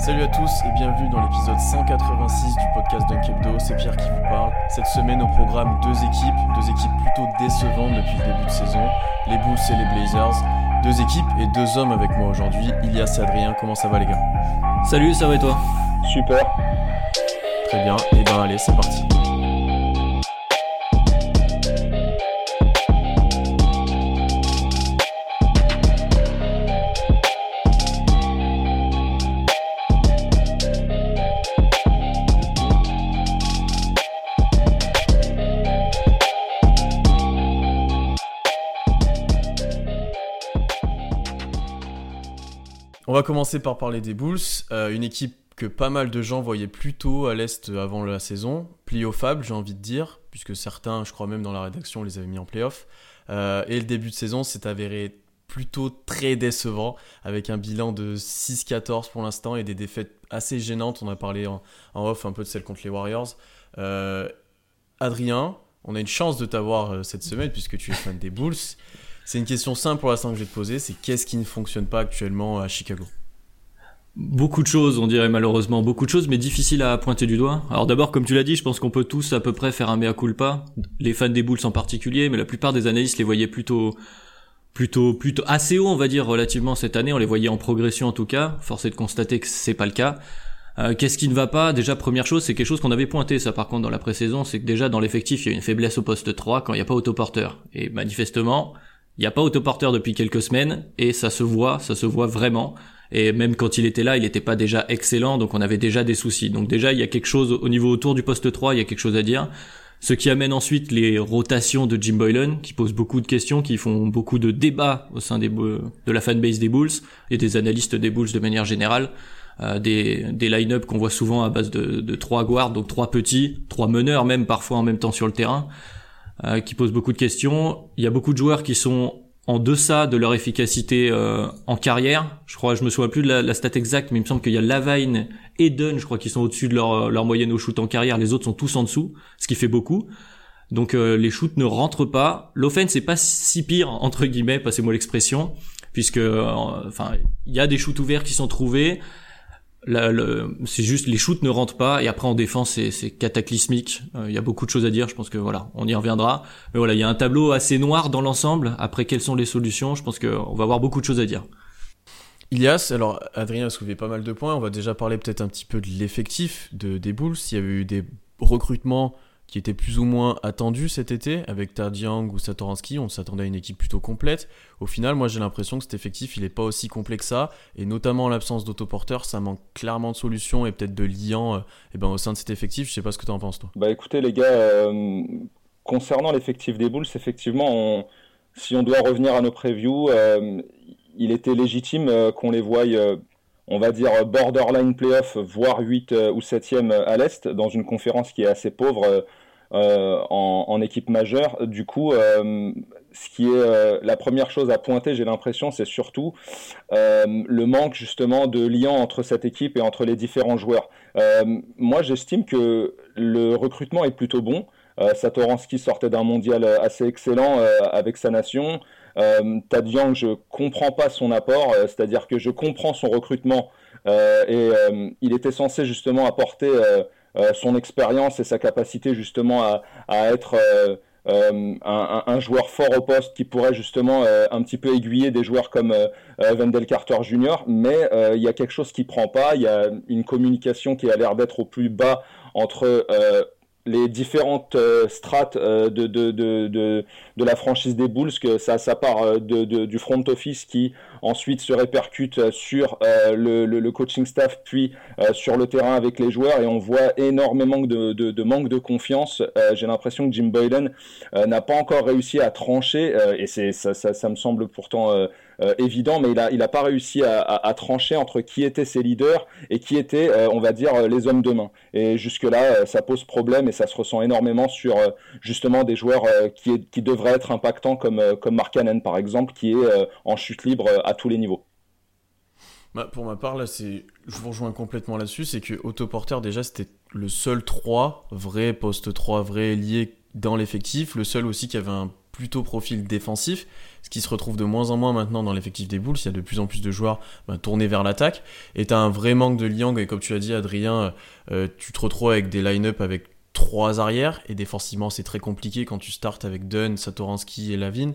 Salut à tous et bienvenue dans l'épisode 186 du podcast Dunkebdo, c'est Pierre qui vous parle. Cette semaine au programme deux équipes, deux équipes plutôt décevantes depuis le début de saison, les Bulls et les Blazers. Deux équipes et deux hommes avec moi aujourd'hui, Ilias et Adrien, comment ça va les gars? Salut, ça va et toi? Super. Très bien, et ben allez, c'est parti. On va commencer par parler des Bulls, euh, une équipe que pas mal de gens voyaient plutôt à l'Est avant la saison, pliofable j'ai envie de dire, puisque certains, je crois même dans la rédaction, les avaient mis en playoff. Euh, et le début de saison s'est avéré plutôt très décevant, avec un bilan de 6-14 pour l'instant et des défaites assez gênantes. On a parlé en, off un peu de celle contre les Warriors. Euh, Adrien, on a une chance de t'avoir cette semaine puisque tu es fan des Bulls. C'est une question simple pour l'instant que je vais te poser, c'est qu'est-ce qui ne fonctionne pas actuellement à Chicago? Beaucoup de choses, on dirait malheureusement beaucoup de choses, mais difficile à pointer du doigt. Alors d'abord, comme tu l'as dit, je pense qu'on peut tous à peu près faire un mea culpa, les fans des Bulls en particulier, mais la plupart des analystes les voyaient plutôt, plutôt, plutôt assez haut, on va dire relativement cette année. On les voyait en progression en tout cas. Force est de constater que c'est pas le cas. Euh, Qu'est-ce qui ne va pas? Déjà, première chose, c'est quelque chose qu'on avait pointé, ça par contre dans la pré-saison, c'est que déjà dans l'effectif, il y a une faiblesse au poste 3 quand il n'y a pas autoporteur. Et manifestement, il n'y a pas autoporteur depuis quelques semaines, et ça se voit, ça se voit vraiment. Et même quand il était là, il n'était pas déjà excellent, donc on avait déjà des soucis. Donc déjà, il y a quelque chose au niveau autour du poste 3, il y a quelque chose à dire. Ce qui amène ensuite les rotations de Jim Boylan, qui posent beaucoup de questions, qui font beaucoup de débats au sein de la fanbase des Bulls et des analystes des Bulls de manière générale. Euh, des, des line-up qu'on voit souvent à base de, de trois guards, donc trois petits, trois meneurs même parfois en même temps sur le terrain, euh, qui posent beaucoup de questions. Il y a beaucoup de joueurs qui sont en deçà de leur efficacité euh, en carrière. Je crois, je me souviens plus de la, la stat exacte, mais il me semble qu'il y a Lavine et Dunn, je crois, qui sont au-dessus de leur, leur moyenne au shoot en carrière. Les autres sont tous en dessous, ce qui fait beaucoup. Donc euh, les shoots ne rentrent pas. L'offense c'est pas si pire entre guillemets, passez-moi l'expression, puisque euh, enfin il y a des shoots ouverts qui sont trouvés. C'est juste les shoots ne rentrent pas et après en défense c'est, cataclysmique. Euh, Il y a beaucoup de choses à dire. Je pense que voilà, on y reviendra. Mais voilà, il y a un tableau assez noir dans l'ensemble. Après, quelles sont les solutions Je pense qu'on va avoir beaucoup de choses à dire. Ilias, alors Adrien a soulevé pas mal de points. On va déjà parler peut-être un petit peu de l'effectif de, des Bulls. Il y avait eu des recrutements qui étaient plus ou moins attendus cet été avec Tad Young ou Satoransky. On s'attendait à une équipe plutôt complète. Au final, moi j'ai l'impression que cet effectif il est pas aussi complet que ça. Et notamment en l'absence d'autoporteur, ça manque clairement de solutions et peut-être de liant euh, eh ben, au sein de cet effectif. Je sais pas ce que tu en penses toi. Bah écoutez les gars, euh, concernant l'effectif des Bulls, effectivement, si on doit revenir à nos previews, euh, il était légitime euh, qu'on les voie, on va dire, borderline playoff, voire 8 euh, ou 7e à l'Est, dans une conférence qui est assez pauvre en, en équipe majeure. Du coup, euh, ce qui est euh, la première chose à pointer, j'ai l'impression, c'est surtout euh, le manque justement de lien entre cette équipe et entre les différents joueurs. Euh, moi, j'estime que le recrutement est plutôt bon. Euh, Satoransky sortait d'un mondial euh, assez excellent euh, avec sa nation. Euh, Tad je comprends pas son apport, euh, c'est-à-dire que je comprends son recrutement euh, et euh, il était censé justement apporter euh, euh, son expérience et sa capacité justement à, à être euh, euh, un, un- joueur fort au poste qui pourrait justement euh, un petit peu aiguiller des joueurs comme euh, euh, Wendell Carter Jr. Mais euh, il y a quelque chose qui prend pas, il y a une communication qui a l'air d'être au plus bas entre euh, les différentes euh, strates euh, de, de, de, de, la franchise des Bulls, que ça, ça part de, du front office qui ensuite se répercute sur le, le, coaching staff, puis sur le terrain avec les joueurs, et on voit énormément de, manque de confiance. J'ai l'impression que Jim Boylan n'a pas encore réussi à trancher, et ça, ça, ça, me semble pourtant euh, évident, mais il n'a il pas réussi à, trancher entre qui étaient ses leaders et qui étaient, euh, on va dire, les hommes de main. Et jusque-là, euh, ça pose problème et ça se ressent énormément sur justement des joueurs qui, qui devraient être impactants comme, comme Mark Cannon, par exemple, qui est en chute libre à tous les niveaux. Bah, pour ma part, là, c'est, je vous rejoins complètement là-dessus, c'est que Otto Porter, déjà, c'était le seul 3, vrai poste 3, vrai lié dans l'effectif, le seul aussi qui avait un plutôt profil défensif, ce qui se retrouve de moins en moins maintenant dans l'effectif des Bulls. Il y a de plus en plus de joueurs bah, tournés vers l'attaque. Et tu as un vrai manque de liang. Et comme tu l'as dit, Adrien, euh, tu te retrouves avec des line-up avec trois arrières. Et défensivement, c'est très compliqué quand tu startes avec Dunn, Satoransky et Lavin.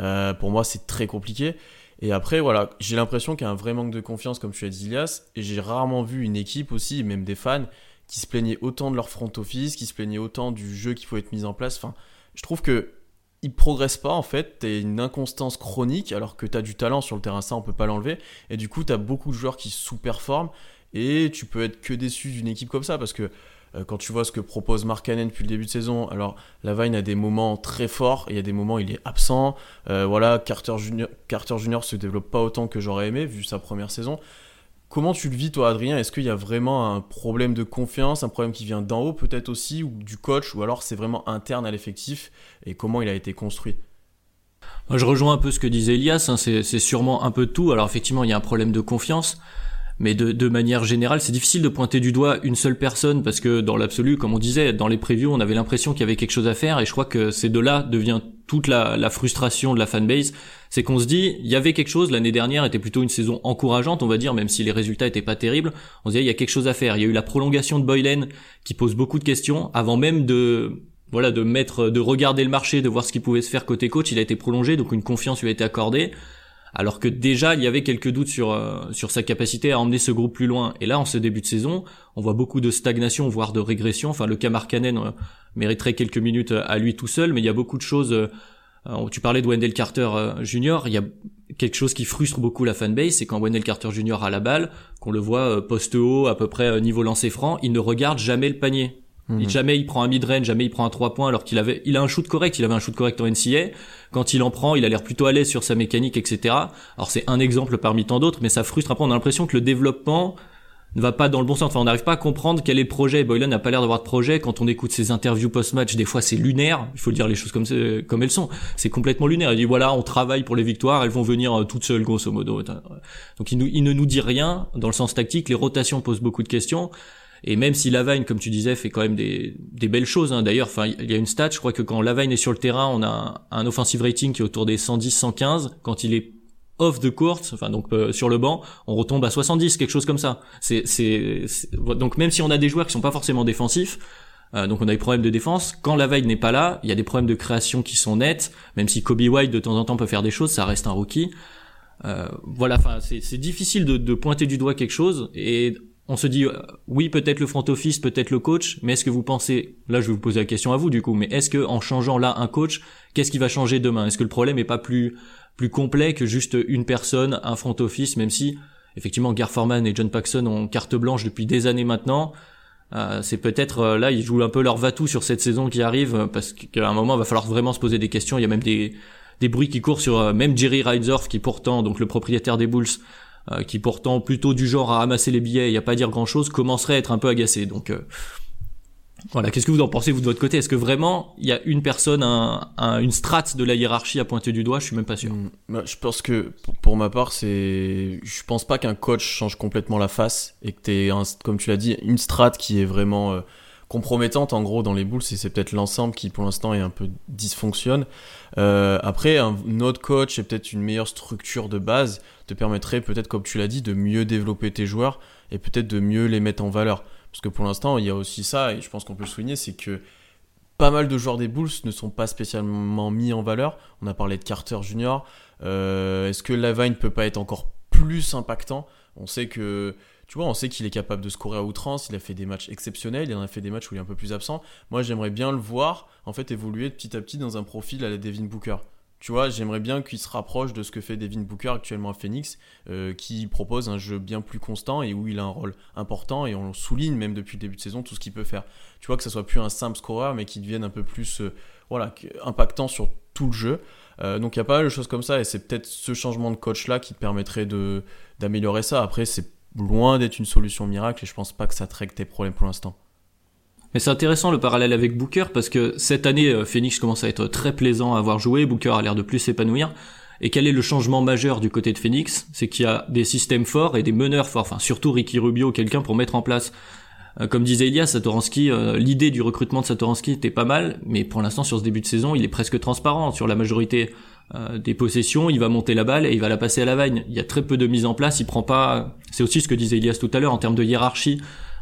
Euh, pour moi, c'est très compliqué. Et après, voilà, j'ai l'impression qu'il y a un vrai manque de confiance, comme tu as dit, Ilias. Et j'ai rarement vu une équipe aussi, même des fans, qui se plaignaient autant de leur front office, qui se plaignaient autant du jeu qui pouvait être mis en place. Enfin, je trouve que il progresse pas en fait, t'as une inconstance chronique alors que t'as du talent sur le terrain, ça on peut pas l'enlever. Et du coup, t'as beaucoup de joueurs qui sous-performent et tu peux être que déçu d'une équipe comme ça parce que euh, quand tu vois ce que propose Mark Cannon depuis le début de saison, alors Lavine a des moments très forts, il y a des moments où il est absent. Euh, voilà, Carter Junior, Carter Junior se développe pas autant que j'aurais aimé vu sa première saison. Comment tu le vis, toi, Adrien? Est-ce qu'il y a vraiment un problème de confiance, un problème qui vient d'en haut, peut-être aussi, ou du coach, ou alors c'est vraiment interne à l'effectif? Et comment il a été construit? Je rejoins un peu ce que disait Elias, hein, c'est sûrement un peu tout. Alors, effectivement, il y a un problème de confiance, mais de, manière générale, c'est difficile de pointer du doigt une seule personne, parce que dans l'absolu, comme on disait, dans les previews, on avait l'impression qu'il y avait quelque chose à faire, et je crois que c'est de là devient toute la, frustration de la fanbase c'est qu'on se dit, il y avait quelque chose, l'année dernière était plutôt une saison encourageante, on va dire, même si les résultats étaient pas terribles, on se disait, il y a quelque chose à faire. Il y a eu la prolongation de Boylen qui pose beaucoup de questions, avant même de, voilà, de mettre, de regarder le marché, de voir ce qui pouvait se faire côté coach, il a été prolongé, donc une confiance lui a été accordée. Alors que déjà, il y avait quelques doutes sur, euh, sur sa capacité à emmener ce groupe plus loin. Et là, en ce début de saison, on voit beaucoup de stagnation, voire de régression. Enfin, le cas euh, mériterait quelques minutes à lui tout seul, mais il y a beaucoup de choses euh, euh, tu parlais de Wendell Carter euh, Jr. Il y a quelque chose qui frustre beaucoup la fanbase, c'est quand Wendell Carter Jr. a la balle, qu'on le voit euh, poste haut, à peu près niveau lancer franc, il ne regarde jamais le panier. Mhm. jamais il prend un mid-range, jamais il prend un 3 points alors qu'il avait, il a un shoot correct, il avait un shoot correct en NCA. Quand il en prend, il a l'air plutôt à l'aise sur sa mécanique, etc. Alors c'est un exemple parmi tant d'autres, mais ça frustre. Après, on a l'impression que le développement ne va pas dans le bon sens. Enfin, on n'arrive pas à comprendre quel est le projet. Boylan n'a pas l'air d'avoir de projet. Quand on écoute ses interviews post-match, des fois c'est lunaire. Il faut dire les choses comme, comme elles sont. C'est complètement lunaire. Il dit voilà, on travaille pour les victoires, elles vont venir euh, toutes seules, grosso modo. Donc il, nous, il ne nous dit rien dans le sens tactique. Les rotations posent beaucoup de questions. Et même si Lavagne, comme tu disais, fait quand même des, des belles choses. Hein. D'ailleurs, enfin, il y a une stat. Je crois que quand Lavagne est sur le terrain, on a un, offensive rating qui est autour des 110-115. Quand il est off the court, enfin donc euh, sur le banc, on retombe à 70, quelque chose comme ça. C'est, donc même si on a des joueurs qui sont pas forcément défensifs, euh, donc on a des problèmes de défense. Quand la veille n'est pas là, il y a des problèmes de création qui sont nets. Même si Kobe White de temps en temps peut faire des choses, ça reste un rookie. Euh, voilà, enfin c'est difficile de, de, pointer du doigt quelque chose et on se dit oui peut-être le front office, peut-être le coach, mais est-ce que vous pensez là je vais vous poser la question à vous du coup, mais est-ce que en changeant là un coach, qu'est-ce qui va changer demain? Est-ce que le problème est pas plus plus complet que juste une personne, un front office, même si effectivement Gar Forman et John Paxson ont carte blanche depuis des années maintenant. Euh, c'est peut-être euh, là ils jouent un peu leur va-tout sur cette saison qui arrive parce qu'à un moment il va falloir vraiment se poser des questions. Il y a même des des bruits qui courent sur euh, même Jerry Reinsdorf qui pourtant donc le propriétaire des Bulls qui pourtant plutôt du genre à ramasser les billets, il n'y a pas à dire grand chose, commencerait à être un peu agacé. Donc voilà, qu'est-ce que vous en pensez vous de votre côté? Est-ce que vraiment il y a une personne, un, une strate de la hiérarchie à pointer du doigt? Je suis même pas sûr. Mm, bah, je pense que pour, ma part, c'est, je pense pas qu'un coach change complètement la face et que t'es, comme tu l'as dit, une strate qui est vraiment euh, compromettante en gros dans les boules. C'est, peut-être l'ensemble qui pour l'instant est un peu dysfonctionne. Euh, après, un, autre coach et peut-être une meilleure structure de base te permettrait peut-être, comme tu l'as dit, de mieux développer tes joueurs et peut-être de mieux les mettre en valeur. Parce que pour l'instant, il y a aussi ça, et je pense qu'on peut le souligner, c'est que pas mal de joueurs des Bulls ne sont pas spécialement mis en valeur. On a parlé de Carter Jr. Euh, est-ce que Lavine peut pas être encore plus impactant? On sait que tu vois, qu'il est capable de scorer à outrance, il a fait des matchs exceptionnels, il en a fait des matchs où il est un peu plus absent. Moi, j'aimerais bien le voir, en fait, évoluer petit à petit dans un profil à la Devin Booker. Tu vois, j'aimerais bien qu'il se rapproche de ce que fait Devin Booker actuellement à Phoenix, euh, qui propose un jeu bien plus constant et où il a un rôle important et on souligne même depuis le début de saison tout ce qu'il peut faire. Tu vois que ça soit plus un simple scoreur, mais qu'il devienne un peu plus, euh, impactant sur tout le jeu. Euh, donc il y a pas mal de choses comme ça et c'est peut-être ce changement de coach là qui permettrait de d'améliorer ça. Après c'est loin d'être une solution miracle et je pense pas que ça traite tes problèmes pour l'instant. Mais c'est intéressant le parallèle avec Booker parce que cette année, euh, Phoenix commence à être très plaisant à avoir joué. Booker a l'air de plus s'épanouir. Et quel est le changement majeur du côté de Phoenix? C'est qu'il y a des systèmes forts et des meneurs forts. Enfin, surtout Ricky Rubio, quelqu'un pour mettre en place. Euh, comme disait Elias, Satoransky, euh, l'idée du recrutement de Satoransky était pas mal, mais pour l'instant, sur ce début de saison, il est presque transparent sur la majorité des possessions. Il va monter la balle et il va la passer à la vagne. Il y a très peu de mise en place. Il prend pas. C'est aussi ce que disait Elias tout à l'heure en termes de hiérarchie.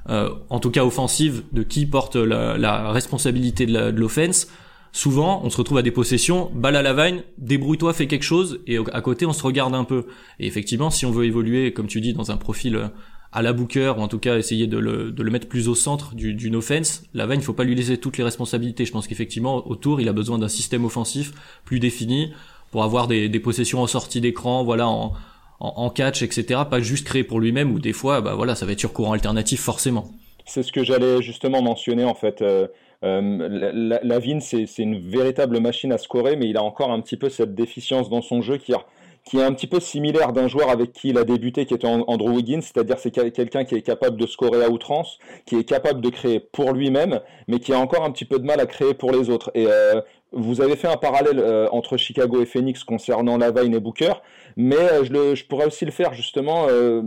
Euh, en tout cas offensive, de qui porte la, responsabilité de l'offense, souvent on se retrouve à des possessions, balle à la vagne, débrouille-toi, fais quelque chose, et à côté on se regarde un peu. Et effectivement, si on veut évoluer, comme tu dis, dans un profil euh, à la Booker, ou en tout cas essayer de le, de le mettre plus au centre d'une offense, la vagne, il faut pas lui laisser toutes les responsabilités. Je pense qu'effectivement, autour, il a besoin d'un système offensif plus défini pour avoir des, des possessions en sortie d'écran, voilà, en, en, catch, etc. Pas juste créé pour lui-même, ou des fois, bah voilà, ça va être sur courant alternatif forcément. C'est ce que j'allais justement mentionner en fait. Euh, euh, c'est une véritable machine à scorer, mais il a encore un petit peu cette déficience dans son jeu qui, qui est un petit peu similaire d'un joueur avec qui il a débuté, qui était Andrew Wiggins, c'est-à-dire c'est quelqu'un qui est capable de scorer à outrance, qui est capable de créer pour lui-même, mais qui a encore un petit peu de mal à créer pour les autres. Euh, vous avez fait un parallèle euh, entre Chicago et Phoenix concernant Lavine et Booker, mais euh, je, le, je, pourrais aussi le faire justement euh,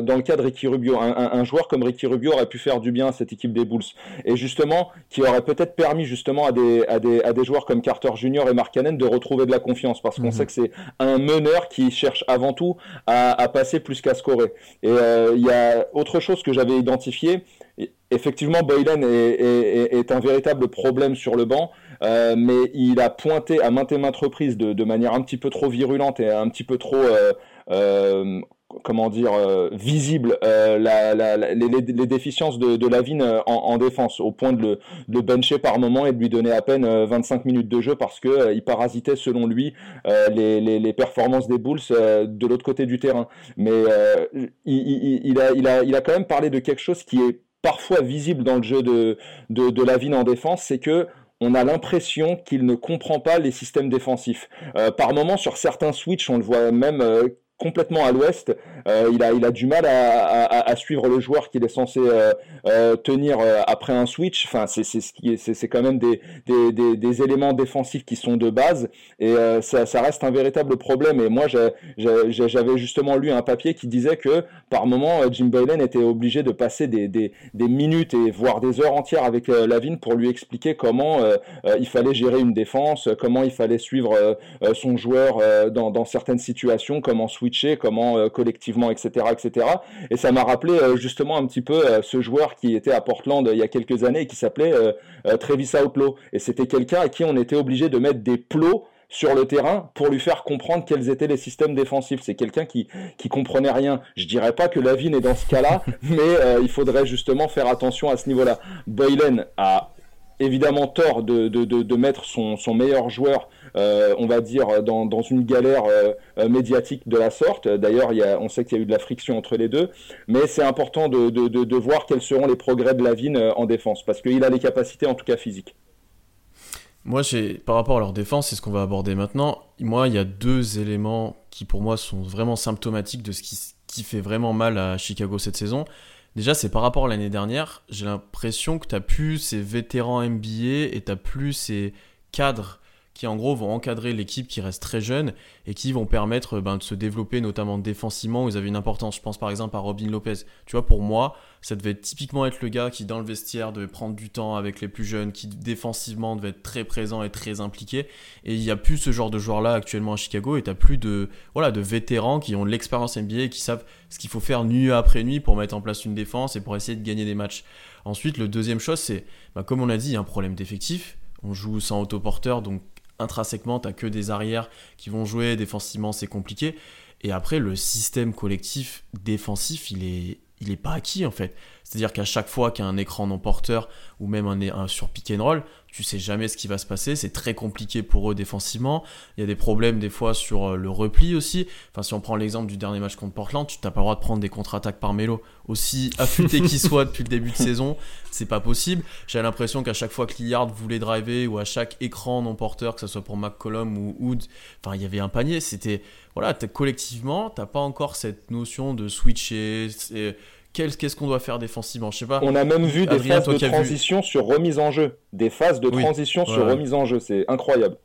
dans le cas de Ricky Rubio. Un, un, joueur comme Ricky Rubio aurait pu faire du bien à cette équipe des Bulls, et justement qui aurait peut-être permis justement à des, à, des, à des joueurs comme Carter Jr. et Mark Cannon de retrouver de la confiance, parce qu'on mhm. sait que c'est un meneur qui cherche avant tout à, à passer plus qu'à scorer. Et il y a autre chose que j'avais identifié. Effectivement, Boylan est, est, est, un véritable problème sur le banc. Euh, mais il a pointé à maintes et maintes reprises de, manière un petit peu trop virulente et un petit peu trop euh, euh, comment dire visible les, déficiences de, de Lavine en, en, défense au point de le, de bencher par moment et de lui donner à peine 25 minutes de jeu parce que il parasitait selon lui les, performances des Bulls de l'autre côté du terrain. Mais il a quand même parlé de quelque chose qui est parfois visible dans le jeu de, de, de Lavine en défense c'est que on a l'impression qu'il ne comprend pas les systèmes défensifs. Euh, par moments, sur certains switches, on le voit même euh, complètement à l'ouest. Euh, il, a, il a du mal à, suivre le joueur qu'il est censé euh, euh, tenir après un switch. Enfin, c'est c'est quand même des, des, éléments défensifs qui sont de base et ça, reste un véritable problème. Et moi, j'avais justement lu un papier qui disait que par moment, Jim Boylan était obligé de passer des, des, minutes et voire des heures entières avec Lavine pour lui expliquer comment il fallait gérer une défense, comment il fallait suivre son joueur dans, dans certaines situations, comment comment euh, collectivement, etc., etc. Et ça m'a rappelé euh, justement un petit peu euh, ce joueur qui était à Portland il y a quelques années et qui s'appelait Travis Outlaw. Et c'était quelqu'un à qui on était obligé de mettre des plots sur le terrain pour lui faire comprendre quels étaient les systèmes défensifs. C'est quelqu'un qui qui comprenait rien. Je dirais pas que Lavine est dans ce cas-là, mais il faudrait justement faire attention à ce niveau-là. Boylen a évidemment tort de, de, de, mettre son, son, meilleur joueur, euh, on va dire, dans, dans une galère euh, euh, médiatique de la sorte. D'ailleurs, on sait qu'il y a eu de la friction entre les deux, mais c'est important de, de, voir quels seront les progrès de Lavine en défense, parce qu'il a les capacités, en tout cas physiques. Moi, par rapport à leur défense, c'est ce qu'on va aborder maintenant. Moi, il y a deux éléments qui, pour moi, sont vraiment symptomatiques de ce qui, qui fait vraiment mal à Chicago cette saison. Déjà, c'est par rapport à l'année dernière, j'ai l'impression que tu plus ces vétérans NBA et tu plus ces cadres qui en gros vont encadrer l'équipe qui reste très jeune et qui vont permettre ben, de se développer notamment défensivement où ils avaient une importance. Je pense par exemple à Robin Lopez. Tu vois, pour moi, ça devait typiquement être le gars qui dans le vestiaire devait prendre du temps avec les plus jeunes, qui défensivement devait être très présent et très impliqué. Et il n'y a plus ce genre de joueurs là actuellement à Chicago et tu plus de vétérans qui ont l'expérience NBA et qui savent ce qu'il faut faire nuit après nuit pour mettre en place une défense et pour essayer de gagner des matchs. Ensuite, le deuxième chose, c'est, ben, comme on a dit, il y a un problème d'effectif. On joue sans autoporteur, donc intrinsèquement, t'as que des arrières qui vont jouer, défensivement c'est compliqué. Et après, le système collectif défensif, il est il est pas acquis en fait. C'est-à-dire qu'à chaque fois qu'il y a un écran non porteur ou même un, sur pick and roll, tu sais jamais ce qui va se passer. C'est très compliqué pour eux défensivement. Il y a des problèmes des fois sur euh, le repli aussi. Enfin, si on prend l'exemple du dernier match contre Portland, tu n'as pas le droit de prendre des contre-attaques par Melo. Aussi affûté qu'il soit depuis le début de saison, c'est pas possible. J'ai l'impression qu'à chaque fois que Lillard voulait driver ou à chaque écran non porteur, que ce soit pour McCollum ou Hood, enfin, il y avait un panier. C'était, voilà, collectivement, t'as pas encore cette notion de switcher qu'est-ce qu'on doit faire défensivement Je sais pas. On a même vu des phases de transition sur remise en jeu. Des phases de transition sur remise en jeu. C'est incroyable.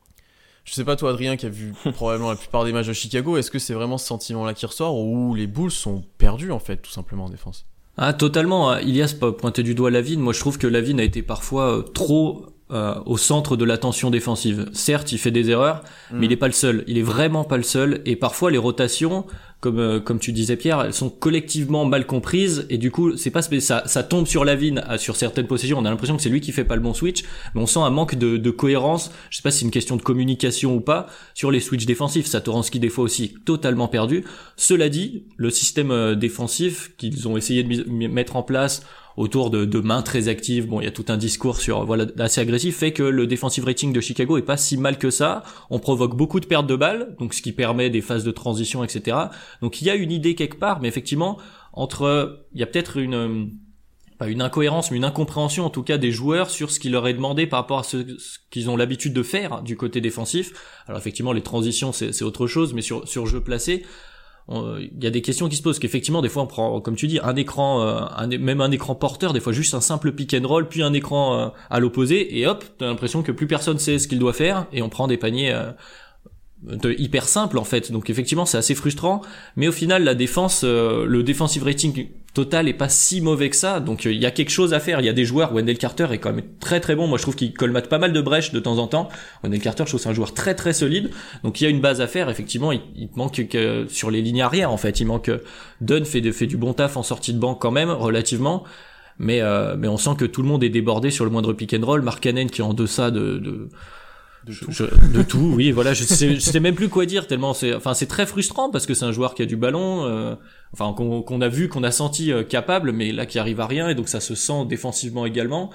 Je sais pas toi Adrien qui a vu probablement la plupart des matchs de Chicago, est-ce que c'est vraiment ce sentiment-là qui ressort ou les Bulls sont perdus en fait tout simplement en défense? Ah totalement, Ilias pointé du doigt Lavine, moi je trouve que Lavine a été parfois euh, trop euh, au centre de l'attention défensive. Certes, il fait des erreurs, mais mm. il n'est pas le seul. Il est vraiment pas le seul. Et parfois, les rotations, comme euh, comme tu disais Pierre, elles sont collectivement mal comprises et du coup c'est pas ça ça tombe sur la vigne sur certaines possessions. On a l'impression que c'est lui qui fait pas le bon switch, mais on sent un manque de, de cohérence. Je sais pas si c'est une question de communication ou pas sur les switches défensifs. Satoransky des fois aussi totalement perdu. Cela dit, le système euh, défensif qu'ils ont essayé de mettre en place autour de, de, mains très actives. Bon, il y a tout un discours sur voilà assez agressif fait que le defensive rating de Chicago est pas si mal que ça. On provoque beaucoup de pertes de balles, donc ce qui permet des phases de transition, etc. Donc il y a une idée quelque part, mais effectivement entre il y a peut-être une pas une incohérence, mais une incompréhension en tout cas des joueurs sur ce qui leur est demandé par rapport à ce, qu'ils ont l'habitude de faire du côté défensif. Alors effectivement, les transitions c'est autre chose, mais sur sur jeu placé, il y a des questions qui se posent qu'effectivement des fois on prend comme tu dis un écran euh, même un écran porteur des fois juste un simple pick and roll puis un écran euh, à l'opposé et hop t'as l'impression que plus personne sait ce qu'il doit faire et on prend des paniers euh, hyper simples en fait. Donc effectivement c'est assez frustrant. Mais au final la défense le defensive rating total est pas si mauvais que ça. Donc il y a quelque chose à faire. Il y a des joueurs. Wendell Carter est quand même très très bon. Moi je trouve qu'il colmate pas mal de brèches de temps en temps. Wendell Carter, je trouve c'est un joueur très très solide. Donc il y a une base à faire. Effectivement, il, manque que sur les lignes arrière en fait. Il manque Dunn fait, fait du bon taf en sortie de banque quand même relativement. Mais euh, mais on sent que tout le monde est débordé sur le moindre pick and roll. Mark Cannon qui est en deçà de, de de tout. de tout, oui, voilà. Je sais, je sais même plus quoi dire tellement c'est, enfin, c'est très frustrant parce que c'est un joueur qui a du ballon, euh, enfin, qu'on a vu, qu'on a senti euh, capable, mais là qui arrive à rien et donc ça se sent défensivement également.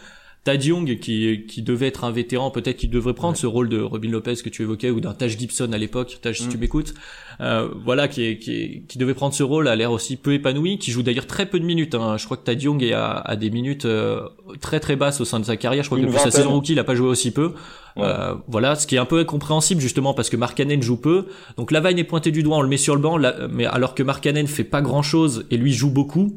Tad Young qui, qui devait être un vétéran, peut-être qu'il devrait prendre ce rôle de Robin Lopez que tu évoquais ou d'un Taj Gibson à l'époque, Taj si tu mm. m'écoutes, euh, voilà qui, est, qui, qui devait prendre ce rôle a l'air aussi peu épanoui, qui joue d'ailleurs très peu de minutes. Hein. Je crois que Tad Young est à, des minutes euh, très très basses au sein de sa carrière. Je crois que depuis sa saison rookie, il a pas joué aussi peu. Euh, voilà, ce qui est un peu incompréhensible justement parce que Markkanen joue peu. Donc Lavagne est pointé du doigt, on le met sur le banc, mais alors que Markkanen fait pas grand chose et lui joue beaucoup.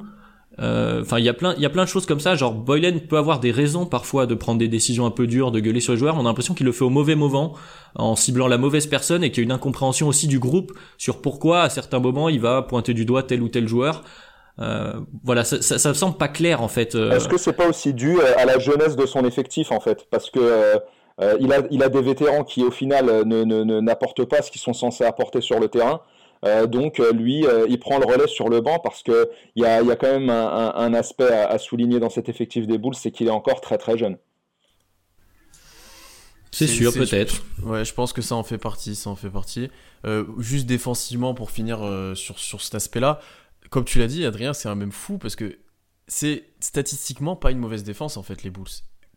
Euh, enfin, il y a plein, il y a plein de choses comme ça. Genre, Boylen peut avoir des raisons parfois de prendre des décisions un peu dures, de gueuler sur les joueurs. On a l'impression qu'il le fait au mauvais moment, en ciblant la mauvaise personne, et qu'il y a une incompréhension aussi du groupe sur pourquoi à certains moments il va pointer du doigt tel ou tel joueur. Euh, voilà, ça, ça, ça, me semble pas clair en fait. Euh. Est-ce que c'est pas aussi dû à la jeunesse de son effectif en fait, parce que il a, il a des vétérans qui au final n'apportent pas ce qu'ils sont censés apporter sur le terrain. Euh, donc euh, lui, euh, il prend le relais sur le banc parce que il y a, y a, quand même un, un, aspect à, souligner dans cet effectif des Bulls, c'est qu'il est encore très très jeune. C'est sûr, peut-être. Ouais, je pense que ça en fait partie, ça en fait partie. juste défensivement, pour finir sur, sur cet aspect-là, comme tu l'as dit, Adrien, c'est un même fou parce que c'est statistiquement pas une mauvaise défense en fait les Bulls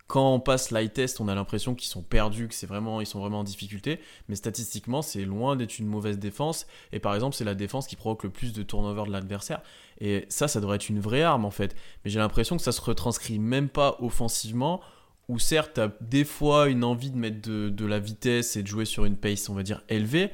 quand on passe l'eye test, on a l'impression qu'ils sont perdus, que c'est vraiment, sont vraiment en difficulté. Mais statistiquement, c'est loin d'être une mauvaise défense. Et par exemple, c'est la défense qui provoque le plus de turnover de l'adversaire. Et ça, ça devrait être une vraie arme en fait. Mais j'ai l'impression que ça se retranscrit même pas offensivement. Où certes, as des fois une envie de mettre de, la vitesse et de jouer sur une pace, on va dire, élevée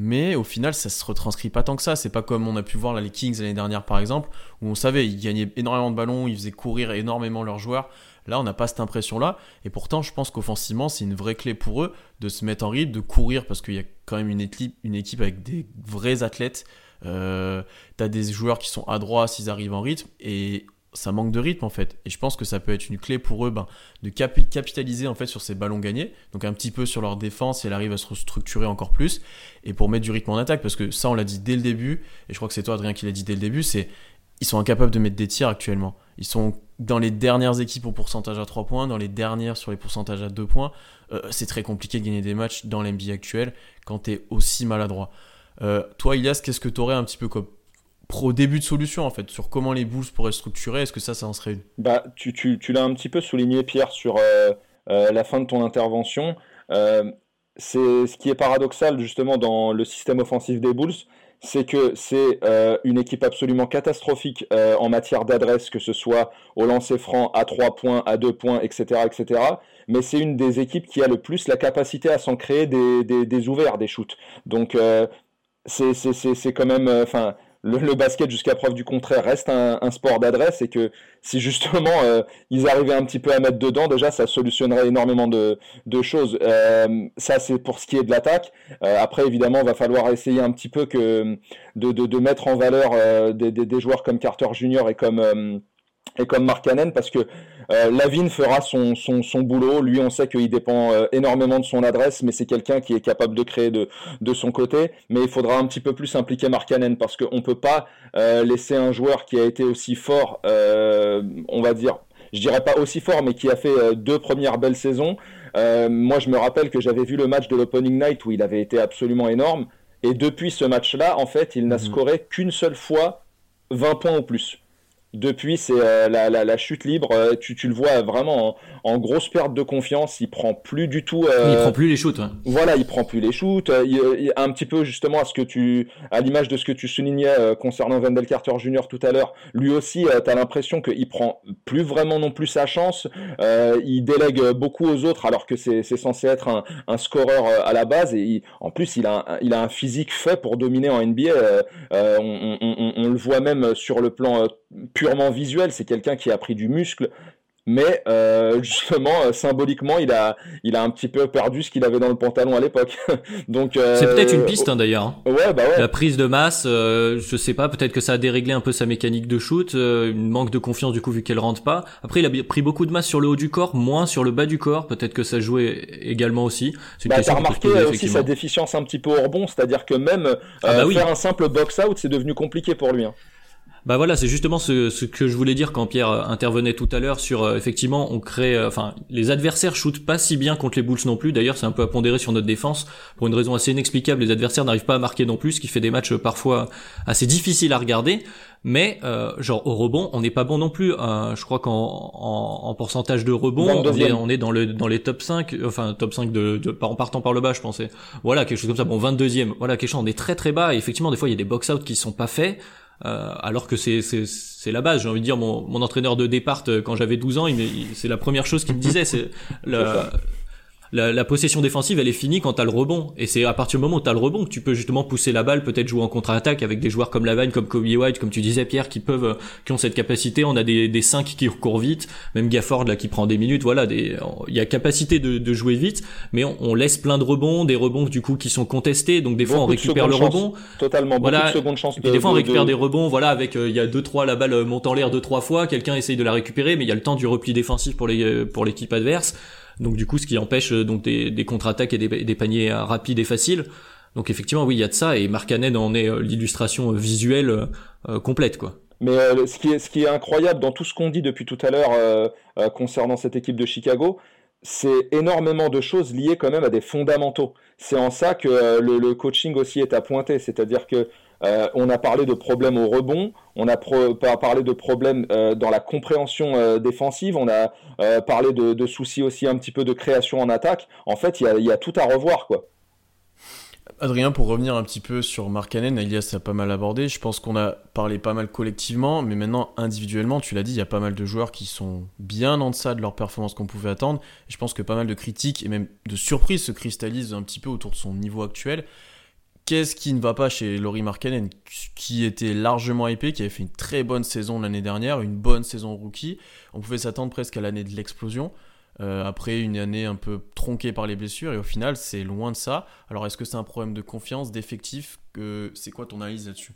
mais au final ça se retranscrit pas tant que ça c'est pas comme on a pu voir les Kings l'année dernière par exemple où on savait ils gagnaient énormément de ballons ils faisaient courir énormément leurs joueurs Là, on n'a pas cette impression-là. Et pourtant, je pense qu'offensivement, c'est une vraie clé pour eux de se mettre en rythme, de courir, parce qu'il y a quand même une équipe, avec des vrais athlètes. Euh, tu as des joueurs qui sont adroits s'ils arrivent en rythme. Et ça manque de rythme en fait. Et je pense que ça peut être une clé pour eux ben, de capitaliser en fait sur ces ballons gagnés, donc un petit peu sur leur défense, et elle arrive à se restructurer encore plus, et pour mettre du rythme en attaque, parce que ça on l'a dit dès le début, et je crois que c'est toi Adrien qui l'a dit dès le début, c'est ils sont incapables de mettre des tirs actuellement. Ils sont dans les dernières équipes au pourcentage à 3 points, dans les dernières sur les pourcentages à 2 points. Euh, c'est très compliqué de gagner des matchs dans l'NBA actuel quand tu es aussi maladroit. Euh, toi, Ilias, qu'est-ce que tu aurais un petit peu comme pro début de solution en fait sur comment les Bulls pourraient structurer? Est-ce que ça, ça en serait une? Bah, tu, l'as un petit peu souligné, Pierre, sur la fin de ton intervention. c'est ce qui est paradoxal justement dans le système offensif des Bulls, c'est que c'est euh, une équipe absolument catastrophique euh, en matière d'adresse, que ce soit au lancer franc, à 3 points, à 2 points, etc. etc. Mais c'est une des équipes qui a le plus la capacité à s'en créer des, ouverts, des shoots. Donc euh, c'est quand même... le, basket jusqu'à preuve du contraire reste un, sport d'adresse et que si justement euh, ils arrivaient un petit peu à mettre dedans, déjà ça solutionnerait énormément de, choses. Euh, ça c'est pour ce qui est de l'attaque. Euh, après évidemment, va falloir essayer un petit peu de, mettre en valeur des, des, joueurs comme Carter Jr. et comme et comme Mark Cannon parce que euh, Lavine fera son, son, son, boulot. Lui, on sait qu'il dépend euh, énormément de son adresse, mais c'est quelqu'un qui est capable de créer de, de son côté. Mais il faudra un petit peu plus impliquer Mark Cannon parce qu'on ne peut pas euh, laisser un joueur qui a été aussi fort, on va dire, je dirais pas aussi fort, mais qui a fait deux premières belles saisons. moi, je me rappelle que j'avais vu le match de l'Opening Night où il avait été absolument énorme. Et depuis ce match-là, en fait, il n'a mhm. scoré qu'une seule fois 20 points ou plus. Depuis, c'est euh, la, la, la, chute libre. Euh, tu, tu, le vois vraiment en, grosse perte de confiance. Il prend plus du tout. Euh, il prend plus les shoots. Voilà, il prend plus les shoots. Il, un petit peu justement à ce que tu, à l'image de ce que tu soulignais concernant Wendell Carter Jr. tout à l'heure. Lui aussi, tu as l'impression qu'il prend plus vraiment non plus sa chance. il délègue beaucoup aux autres alors que c'est censé être un, un scoreur à la base. Et en plus, il a, un, il a un physique fait pour dominer en NBA. On, on, on, le voit même sur le plan purement visuel, c'est quelqu'un qui a pris du muscle, mais euh, justement euh, symboliquement il a il a un petit peu perdu ce qu'il avait dans le pantalon à l'époque. Donc euh, c'est peut-être une piste hein, d'ailleurs hein. ouais bah ouais. La prise de masse je sais pas peut-être que ça a déréglé un peu sa mécanique de shoot une manque de confiance du coup vu qu'elle rentre pas. Après il a pris beaucoup de masse sur le haut du corps moins sur le bas du corps. Peut-être que ça jouait également aussi. C'est bah, t'as remarqué aussi sa déficience un petit peu au rebond c'est-à-dire que même ah bah faire un simple box out c'est devenu compliqué pour lui hein. Bah voilà, c'est justement ce, ce, que je voulais dire quand Pierre euh, intervenait tout à l'heure sur euh, effectivement on crée, euh, enfin les adversaires shootent pas si bien contre les Bulls non plus. D'ailleurs c'est un peu à pondérer sur notre défense pour une raison assez inexplicable. Les adversaires n'arrivent pas à marquer non plus, ce qui fait des matchs parfois assez difficiles à regarder. Mais genre au rebond, on n'est pas bon non plus. je crois qu'en en, pourcentage de rebond, on est, on est, dans le dans les top 5, enfin top 5 de, de en partant par le bas, je pensais. Voilà quelque chose comme ça. Bon 22e, voilà quelque chose. On est très très bas. Et effectivement des fois il y a des box out qui sont pas faits. Euh, alors que c'est c'est la base. J'ai envie de dire mon, mon entraîneur de départ euh, quand j'avais 12 ans, c'est la première chose qu'il me disait, c'est la, la, possession défensive, elle est finie quand t'as le rebond. Et c'est à partir du moment où t'as le rebond que tu peux justement pousser la balle, peut-être jouer en contre-attaque avec des joueurs comme Lavagne, comme Kobe White, comme tu disais Pierre, qui peuvent, qui ont cette capacité. On a des, des 5 qui courent vite, même Gafford là qui prend des minutes. Voilà, il y a capacité de, de jouer vite, mais on, laisse plein de rebonds, des rebonds du coup qui sont contestés. Donc des fois on récupère le rebond. Totalement. Voilà. De chance des fois on récupère des rebonds. Voilà, avec euh, il y a deux trois la balle euh, monte en l'air deux trois fois, quelqu'un essaye de la récupérer, mais il y a le temps du repli défensif pour les euh, pour l'équipe adverse. Donc du coup, ce qui empêche euh, donc des, contre-attaques et des, paniers euh, rapides et faciles. Donc effectivement, oui, il y a de ça et Markkanen en est euh, l'illustration visuelle complète, quoi. Mais ce, qui est, ce qui est incroyable dans tout ce qu'on dit depuis tout à l'heure concernant cette équipe de Chicago, c'est énormément de choses liées quand même à des fondamentaux. C'est en ça que le, le, coaching aussi est à pointer, c'est-à-dire que euh, on a parlé de problèmes au rebond, on a parlé de problèmes euh, dans la compréhension euh, défensive, on a parlé de, soucis aussi un petit peu de création en attaque. En fait, il y a, tout à revoir, quoi. Adrien, pour revenir un petit peu sur Mark Cannon, Elias a pas mal abordé. Je pense qu'on a parlé pas mal collectivement, mais maintenant individuellement, tu l'as dit, il y a pas mal de joueurs qui sont bien en deçà de leur performance qu'on pouvait attendre. je pense que pas mal de critiques et même de surprises se cristallisent un petit peu autour de son niveau actuel. Qu'est-ce qui ne va pas chez Laurie Markkanen, qui était largement épais, qui avait fait une très bonne saison l'année dernière, une bonne saison rookie. On pouvait s'attendre presque à l'année de l'explosion. Euh, après une année un peu tronquée par les blessures, et au final, c'est loin de ça. Alors, est-ce que c'est un problème de confiance, d'effectif? Que... C'est quoi ton analyse là-dessus?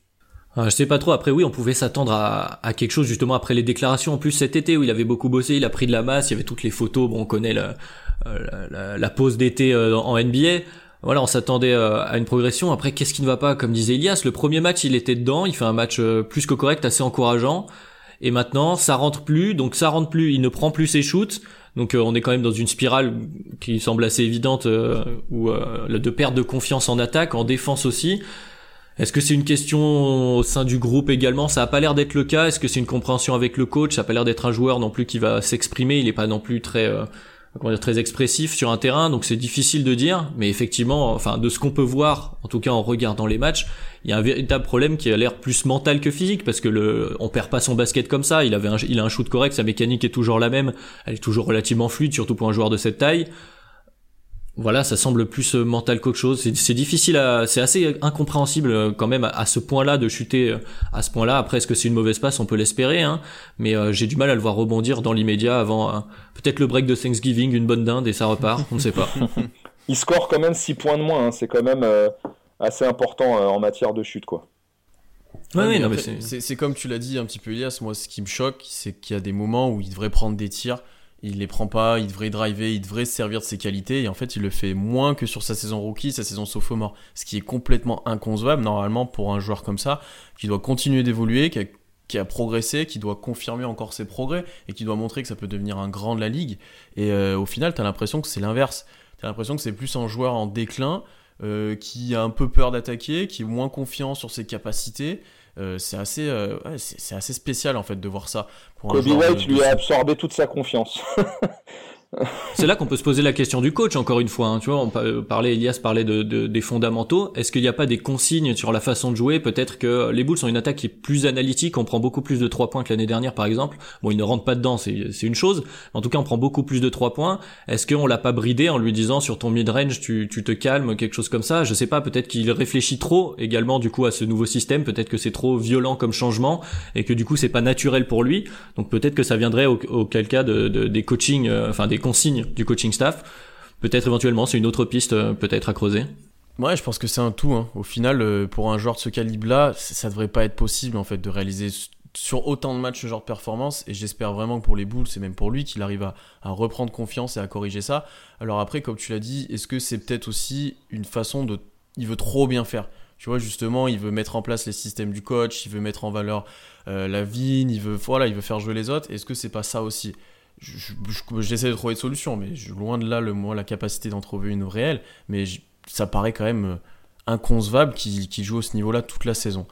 Euh, je sais pas trop. Après, oui, on pouvait s'attendre à, quelque chose justement après les déclarations. En plus, cet été où il avait beaucoup bossé, il a pris de la masse. Il y avait toutes les photos. Bon, on connaît la, euh, la pause d'été en NBA voilà, on s'attendait euh, à une progression. Après, qu'est-ce qui ne va pas? Comme disait Elias, le premier match, il était dedans, il fait un match euh, plus que correct, assez encourageant. Et maintenant, ça rentre plus, donc ça rentre plus, il ne prend plus ses shoots. Donc euh, on est quand même dans une spirale qui semble assez évidente, où de perte de confiance en attaque, en défense aussi. Est-ce que c'est une question au sein du groupe également? Ça a pas l'air d'être le cas. Est-ce que c'est une compréhension avec le coach? Ça a pas l'air d'être un joueur non plus qui va s'exprimer. Il est pas non plus très euh, comment dire très expressif sur un terrain, donc c'est difficile de dire. Mais effectivement, enfin de ce qu'on peut voir, en tout cas en regardant les matchs, il y a un véritable problème qui a l'air plus mental que physique parce que le on perd pas son basket comme ça. Il avait il a un shoot correct, sa mécanique est toujours la même, elle est toujours relativement fluide, surtout pour un joueur de cette taille voilà, ça semble plus euh, mental qu'autre chose. C'est difficile à, c'est assez incompréhensible euh, quand même à, ce point-là de chuter euh, à ce point-là. Après, est-ce que c'est une mauvaise passe? On peut l'espérer, hein. Mais j'ai du mal à le voir rebondir dans l'immédiat avant peut-être le break de Thanksgiving, une bonne dinde et ça repart. On ne sait pas. Il score quand même 6 points de moins. Hein. C'est quand même assez important en matière de chute, quoi. Ouais, c'est comme tu l'as dit un petit peu, Elias. Moi, ce qui me choque, c'est qu'il y a des moments où il devrait prendre des tirs il les prend pas, il devrait driver, il devrait se servir de ses qualités, et en fait il le fait moins que sur sa saison rookie, sa saison sophomore, ce qui est complètement inconcevable normalement pour un joueur comme ça, qui doit continuer d'évoluer, qui a, progressé, qui doit confirmer encore ses progrès, et qui doit montrer que ça peut devenir un grand de la ligue, et euh, au final t'as l'impression que c'est l'inverse, t'as l'impression que c'est plus un joueur en déclin, euh, qui a un peu peur d'attaquer, qui est moins confiant sur ses capacités, euh, c'est assez, euh, c'est assez spécial en fait de voir ça. Kobe White lui a absorbé toute sa confiance. c'est là qu'on peut se poser la question du coach encore une fois. Hein. Tu vois, on parlait, Elias parlait de, des fondamentaux. Est-ce qu'il n'y a pas des consignes sur la façon de jouer? Peut-être que les Bulls ont une attaque qui est plus analytique. On prend beaucoup plus de trois points que l'année dernière, par exemple. Bon, ils ne rentrent pas dedans, c'est une chose. En tout cas, on prend beaucoup plus de trois points. Est-ce qu'on l'a pas bridé en lui disant sur ton mid-range, tu, tu te calmes, quelque chose comme ça? Je sais pas. Peut-être qu'il réfléchit trop également du coup à ce nouveau système. Peut-être que c'est trop violent comme changement et que du coup c'est pas naturel pour lui. Donc peut-être que ça viendrait auquel cas de, des coachings, euh, enfin des consignes du coaching staff. Peut-être éventuellement, c'est une autre piste euh, peut-être à creuser. Ouais, je pense que c'est un tout. Hein. Au final, euh, pour un joueur de ce calibre-là, ça devrait pas être possible en fait de réaliser sur autant de matchs ce genre de performance. Et j'espère vraiment que pour les Bulls, c'est même pour lui qu'il arrive à, reprendre confiance et à corriger ça. Alors après, comme tu l'as dit, est-ce que c'est peut-être aussi une façon de, il veut trop bien faire. Tu vois, justement, il veut mettre en place les systèmes du coach, il veut mettre en valeur euh, la vigne, il veut, voilà, il veut faire jouer les autres. Est-ce que c'est pas ça aussi? J'essaie de trouver des solutions, mais loin de là le, moi, la capacité d'en trouver une réelle, mais ça paraît quand même euh, inconcevable qu'il joue à ce niveau-là toute la saison.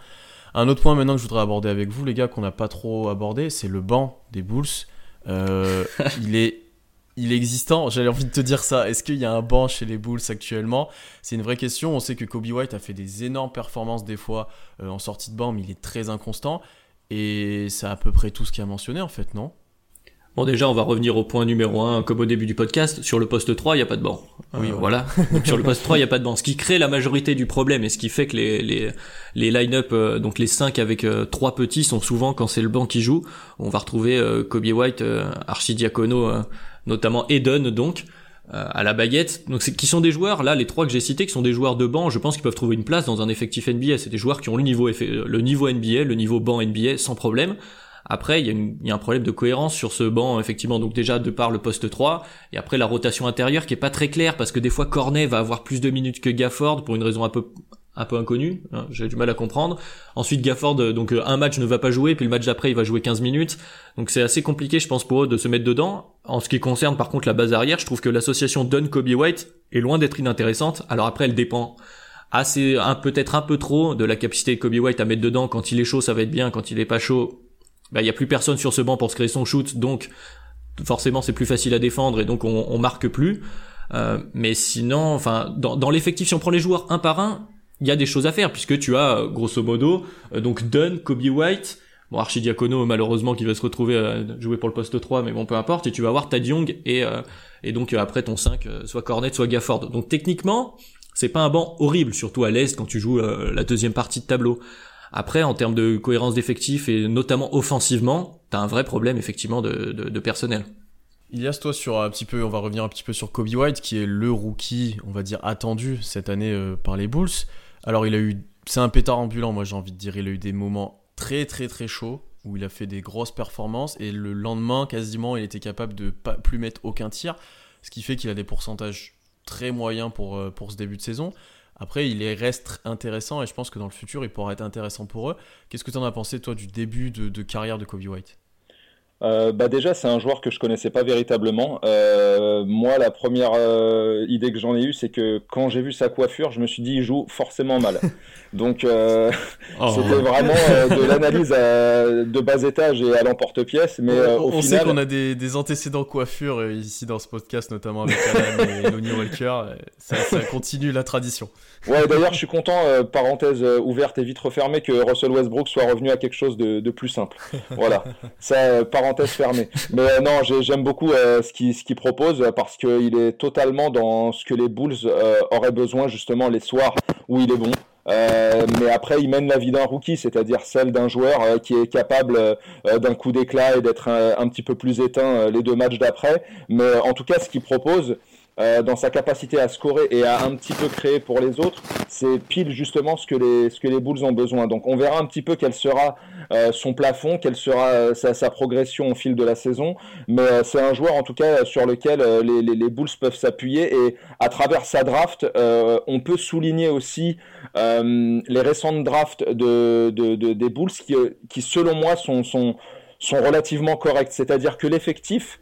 Un autre point maintenant que je voudrais aborder avec vous, les gars, qu'on n'a pas trop abordé, c'est le banc des Bulls. Euh, il est il est existant, j'avais envie de te dire ça. Est-ce qu'il y a un banc chez les Bulls actuellement? C'est une vraie question. On sait que Kobe White a fait des énormes performances des fois euh, en sortie de banc, mais il est très inconstant. Et c'est à peu près tout ce qu'il a mentionné en fait, non? Bon déjà on va revenir au point numéro 1 comme au début du podcast, sur le poste 3 il n'y a pas de banc. Oui, euh, voilà. donc, sur le poste 3 il n'y a pas de banc. Ce qui crée la majorité du problème et ce qui fait que les, les, les line-up, euh, donc les 5 avec euh, trois petits sont souvent quand c'est le banc qui joue. On va retrouver Kobe White, Archidiacono, notamment Eden donc à la baguette. Donc qui sont des joueurs, là les trois que j'ai cités, qui sont des joueurs de banc, je pense qu'ils peuvent trouver une place dans un effectif NBA. C'est des joueurs qui ont le niveau, le niveau NBA, le niveau banc NBA sans problème. Après, il y, a un problème de cohérence sur ce banc, effectivement. Donc déjà, de par le poste 3, et après la rotation intérieure qui est pas très claire, parce que des fois, Cornet va avoir plus de minutes que Gafford, pour une raison un peu un peu inconnue, hein, j'ai du mal à comprendre. Ensuite, Gafford, euh, donc euh, un match ne va pas jouer, puis le match d'après, il va jouer 15 minutes. Donc c'est assez compliqué, je pense, pour eux de se mettre dedans. En ce qui concerne, par contre, la base arrière, je trouve que l'association Dunn-Kobe White est loin d'être inintéressante. Alors après, elle dépend assez, peut-être un peu trop de la capacité de Kobe White à mettre dedans. Quand il est chaud, ça va être bien. Quand il est pas chaud, bah, il y a plus personne sur ce banc pour se créer son shoot, donc forcément c'est plus facile à défendre et donc on, on marque plus. Euh, mais sinon, enfin, dans, l'effectif, si on prend les joueurs un par un, il y a des choses à faire puisque tu as grosso modo euh, donc Dunn, Kobe White, bon Archidiacono malheureusement qui va se retrouver à jouer pour le poste 3 mais bon peu importe et tu vas avoir Tad Young et euh, et donc après ton 5 soit Cornet soit Gafford. Donc techniquement, c'est pas un banc horrible surtout à l'est quand tu joues la deuxième partie de tableau. Après, en termes de cohérence d'effectifs et notamment offensivement, t'as un vrai problème effectivement de, de, de personnel. Ilias, toi, sur un petit peu, on va revenir un petit peu sur Kobe White, qui est le rookie, on va dire, attendu cette année euh, par les Bulls. Alors, il a eu, c'est un pétard ambulant, moi j'ai envie de dire, il a eu des moments très très très chauds où il a fait des grosses performances et le lendemain, quasiment, il était capable de pas plus mettre aucun tir, ce qui fait qu'il a des pourcentages très moyens pour, euh, pour ce début de saison. Après, il reste intéressant et je pense que dans le futur, il pourra être intéressant pour eux. Qu'est-ce que tu en as pensé, toi, du début de, carrière de Kobe White? Euh, bah déjà, c'est un joueur que je connaissais pas véritablement. Euh, moi, la première euh, idée que j'en ai eue, c'est que quand j'ai vu sa coiffure, je me suis dit, il joue forcément mal. Donc, euh, oh. c'était vraiment euh, de l'analyse de bas étage et à l'emporte-pièce. Mais on, au on final... sait qu'on a des, des, antécédents coiffure ici dans ce podcast, notamment avec Alan et Lonnie Walker. Ça, ça, continue la tradition. Ouais, d'ailleurs, je suis content, parenthèse ouverte et vite refermée, que Russell Westbrook soit revenu à quelque chose de, de plus simple. Voilà. Ça, parenthèse Mais euh, non, j'aime beaucoup euh, ce qu'il propose parce qu'il est totalement dans ce que les Bulls euh, auraient besoin justement les soirs où il est bon. Euh, mais après, il mène la vie d'un rookie, c'est-à-dire celle d'un joueur euh, qui est capable euh, d'un coup d'éclat et d'être un, petit peu plus éteint les deux matchs d'après. Mais en tout cas, ce qu'il propose, euh, dans sa capacité à scorer et à un petit peu créer pour les autres, c'est pile justement ce que les ce que les Bulls ont besoin. Donc on verra un petit peu quel sera euh, son plafond, quelle sera euh, sa, progression au fil de la saison. Mais c'est un joueur en tout cas sur lequel les, les, Bulls peuvent s'appuyer et à travers sa draft, on peut souligner aussi les récentes drafts de, de, des Bulls qui, qui selon moi sont, sont, sont relativement corrects. C'est-à-dire que l'effectif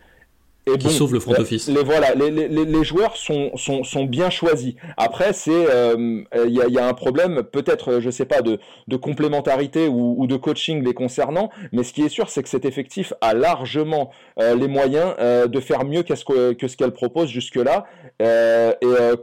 et qui bon, sauve le front office. Les voilà, les, les, les joueurs sont, sont, sont bien choisis. Après, c'est il euh, y, a, y, a, un problème, peut-être, je sais pas, de, de complémentarité ou, ou, de coaching les concernant. Mais ce qui est sûr, c'est que cet effectif a largement euh, les moyens euh, de faire mieux qu'est-ce que, que ce qu'elle propose jusque là. Euh, et euh,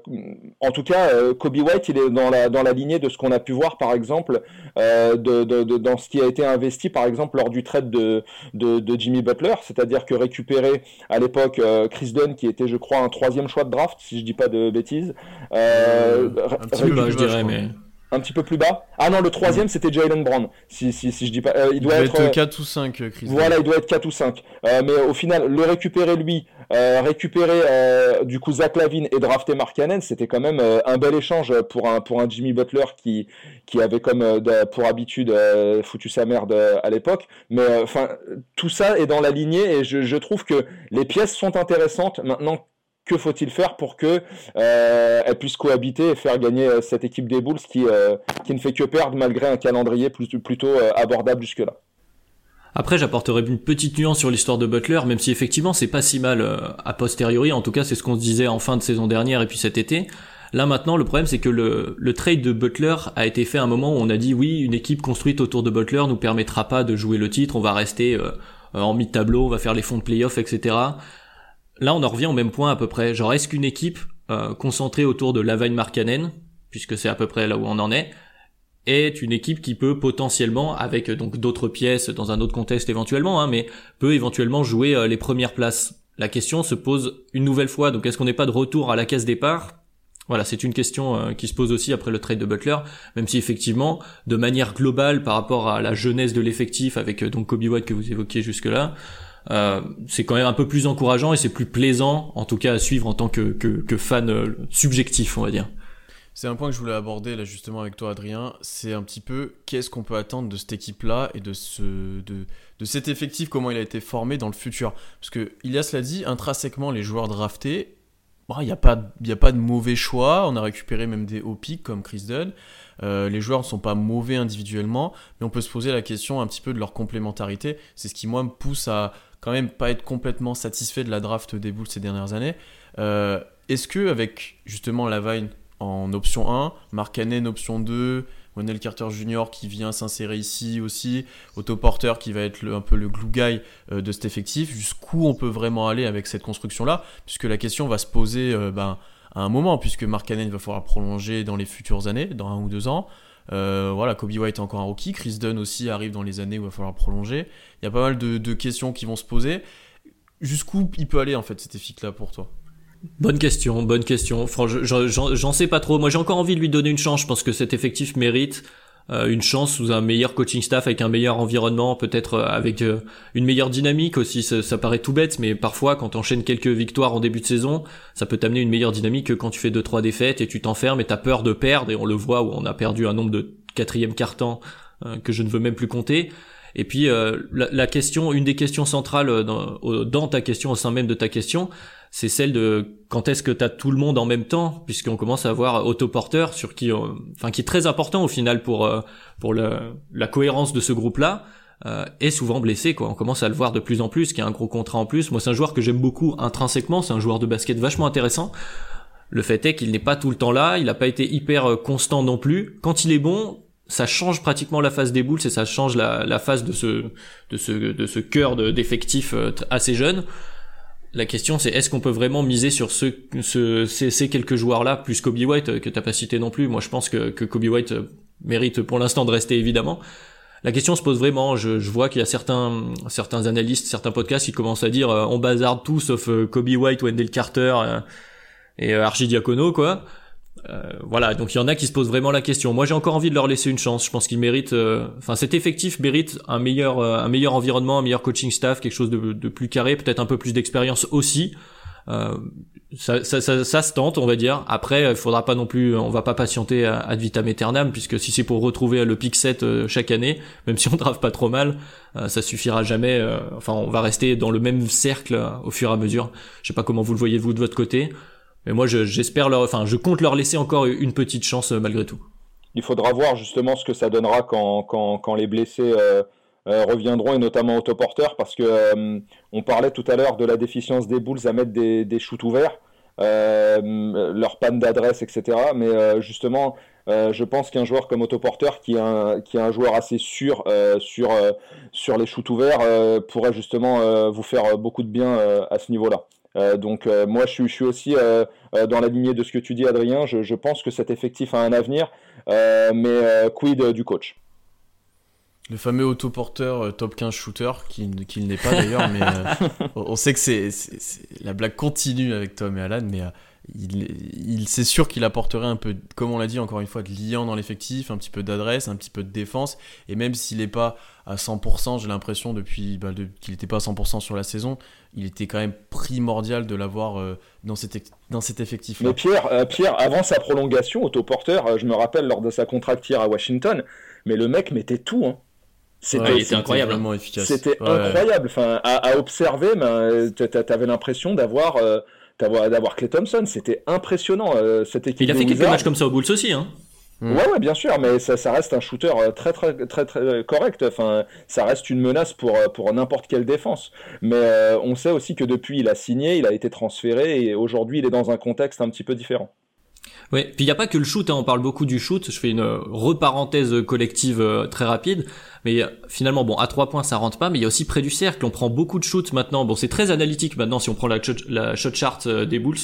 en tout cas, Kobe White, il est dans la dans la lignée de ce qu'on a pu voir, par exemple, de, de, de, dans ce qui a été investi, par exemple, lors du trade de, de, de Jimmy Butler, c'est-à-dire que récupérer à l'époque euh, Chris Dunn qui était je crois un troisième choix de draft si je dis pas de bêtises. Euh, un petit peu bas, je dirais mais un petit peu plus bas. Ah non le troisième c'était Jalen Brown si, si, si je dis pas euh, il, il doit, être, être 4 ou 5 Chris voilà il doit être 4 ou 5 euh, mais au final le récupérer lui euh, récupérer euh, du coup Zach Lavine et drafter Mark Cannon, c'était quand même euh, un bel échange pour un Jimmy Butler qui avait comme pour habitude foutu sa merde à l'époque. Mais enfin tout ça est dans la lignée et je, trouve que les pièces sont intéressantes. Maintenant que faut-il faire pour que elle puisse cohabiter et faire gagner cette équipe des Bulls qui, ne fait que perdre malgré un calendrier plutôt abordable jusque-là? Après, j'apporterai une petite nuance sur l'histoire de Butler, même si effectivement c'est pas si mal euh, a posteriori. En tout cas, c'est ce qu'on se disait en fin de saison dernière et puis cet été. Là maintenant, le problème c'est que le, le trade de Butler a été fait à un moment où on a dit oui, une équipe construite autour de Butler nous permettra pas de jouer le titre, on va rester euh, en mi-tableau, on va faire les fonds de playoff, etc. Là, on en revient au même point à peu près. Genre, est-ce qu'une équipe euh, concentrée autour de Lavagne Markkanen, puisque c'est à peu près là où on en est, est une équipe qui peut potentiellement, avec donc d'autres pièces dans un autre contexte éventuellement, hein, mais peut éventuellement jouer euh, les premières places. La question se pose une nouvelle fois. Donc est-ce qu'on n'est pas de retour à la case départ? Voilà, c'est une question euh, qui se pose aussi après le trade de Butler, même si effectivement, de manière globale, par rapport à la jeunesse de l'effectif, avec euh, donc Kobe White que vous évoquiez jusque-là, euh, c'est quand même un peu plus encourageant et c'est plus plaisant, en tout cas à suivre en tant que, que, que fan euh, subjectif, on va dire. C'est un point que je voulais aborder là justement avec toi Adrien, c'est un petit peu qu'est-ce qu'on peut attendre de cette équipe-là et de, ce, de, de cet effectif, comment il a été formé dans le futur? Parce que Ilias l'a dit, intrinsèquement les joueurs draftés, il n'y a, pas, y a pas de mauvais choix, on a récupéré même des hauts pics comme Chris Dunn, euh, les joueurs ne sont pas mauvais individuellement, mais on peut se poser la question un petit peu de leur complémentarité, c'est ce qui moi me pousse à quand même pas être complètement satisfait de la draft des Bulls ces dernières années. Euh, Est-ce que avec justement la Vine en option 1, Mark Cannon option 2, Wendell Carter Jr. qui vient s'insérer ici aussi, Otto Porter qui va être un peu le glue guy euh, de cet effectif, jusqu'où on peut vraiment aller avec cette construction-là, puisque la question va se poser euh, ben, à un moment, puisque Mark Cannon va falloir prolonger dans les futures années, dans un ou deux ans. Euh, voilà, Kobe White est encore un rookie, Chris Dunn aussi arrive dans les années où il va falloir prolonger. Il y a pas mal de, de questions qui vont se poser. Jusqu'où il peut aller en fait cet effectif-là pour toi? Bonne question, bonne question. J'en sais pas trop. Moi, j'ai encore envie de lui donner une chance. Je pense que cet effectif mérite euh, une chance sous un meilleur coaching staff, avec un meilleur environnement, peut-être euh, avec euh, une meilleure dynamique aussi. Ça, ça, paraît tout bête, mais parfois, quand t'enchaînes quelques victoires en début de saison, ça peut t'amener une meilleure dynamique que quand tu fais deux trois défaites et tu t'enfermes et t'as peur de perdre. Et on le voit où on a perdu un nombre de quatrième carton que je ne veux même plus compter. Et puis la, la, question, une des questions centrales dans, dans ta question, au sein même de ta question, c'est celle de quand est-ce que tu as tout le monde en même temps puisqu'on commence à avoir autoporteur sur qui enfin qui est très important au final pour euh, pour le, la cohérence de ce groupe là euh, est souvent blessé. Quoi. On commence à le voir de plus en plus, qui a un gros contrat en plus. Moi, c'est un joueur que j'aime beaucoup intrinsèquement. C'est un joueur de basket vachement intéressant. Le fait est qu'il n'est pas tout le temps là. Il n'a pas été hyper euh, constant non plus. Quand il est bon, ça change pratiquement la phase des boules et ça change la, la phase de ce de ce de ce cœur d'effectifs euh, assez jeune. La question c'est est-ce qu'on peut vraiment miser sur ce, ce ces, quelques joueurs là plus Kobe White que t'as pas cité non plus. Moi je pense que, Kobe White mérite pour l'instant de rester évidemment la question se pose vraiment. Je, vois qu'il y a certains, analystes, certains podcasts qui commencent à dire euh, on bazarde tout sauf euh, Kobe White, Wendell Carter euh, et Archidiacono quoi. Voilà, donc il y en a qui se posent vraiment la question. Moi, j'ai encore envie de leur laisser une chance. Je pense qu'ils méritent, enfin, cet effectif mérite un meilleur, un meilleur environnement, un meilleur coaching staff, quelque chose de, plus carré, peut-être un peu plus d'expérience aussi. Euh, ça, se tente, on va dire. Après, il faudra pas non plus, on va pas patienter ad vitam aeternam, puisque si c'est pour retrouver le pick 7 euh, chaque année, même si on drave pas trop mal, euh, ça suffira jamais. enfin, on va rester dans le même cercle au fur et à mesure. Je sais pas comment vous le voyez vous de votre côté, mais moi, j'espère leur, enfin, je compte leur laisser encore une petite chance malgré tout. Il faudra voir justement ce que ça donnera quand, quand, quand les blessés euh, reviendront et notamment autoporteurs parce que euh, on parlait tout à l'heure de la déficience des Bulls à mettre des, shoots ouverts, euh, leur panne d'adresse, etc. Mais justement, je pense qu'un joueur comme autoporteur qui est un, qui est un joueur assez sûr sur, sur les shoots ouverts pourrait justement vous faire beaucoup de bien à ce niveau-là. Donc moi je suis, je suis aussi dans la lignée de ce que tu dis Adrien, je, je pense que cet effectif a un avenir, mais quid du coach? Le fameux autoporteur euh, top 15 shooter, qui, qui n'est pas d'ailleurs, mais euh, on sait que c'est, la blague continue avec Tom et Alan, mais euh, il, il c'est sûr qu'il apporterait un peu, comme on l'a dit encore une fois, de liant dans l'effectif, un petit peu d'adresse, un petit peu de défense, et même s'il n'est pas à 100%, j'ai l'impression depuis bah, qu'il n'était pas à 100% sur la saison, il était quand même primordial de l'avoir dans, cet, dans cet effectif. Mais Pierre, Pierre, avant sa prolongation, autoporteur, je me rappelle lors de sa contracture à Washington, mais le mec mettait tout. Hein. C'était incroyable. efficace. C'était incroyable. Enfin, à, observer, ben, t'avais l'impression d'avoir euh, d'avoir Clay Thompson. C'était impressionnant euh, cette équipe. Il a fait quelques matchs comme ça au Bulls aussi, hein. Mm. Ouais, ouais, bien sûr, mais ça, ça reste un shooter euh, très, très, très, très correct. Enfin, ça reste une menace pour, pour n'importe quelle défense. Mais on sait aussi que depuis, il a signé, il a été transféré et aujourd'hui, il est dans un contexte un petit peu différent. Oui, puis il n'y a pas que le shoot, hein, on parle beaucoup du shoot, je fais une reparenthèse collective euh, très rapide, mais euh, finalement, bon, à trois points ça rentre pas, mais il y a aussi près du cercle, on prend beaucoup de shoots maintenant, bon c'est très analytique maintenant si on prend la, shot chart euh, des Bulls,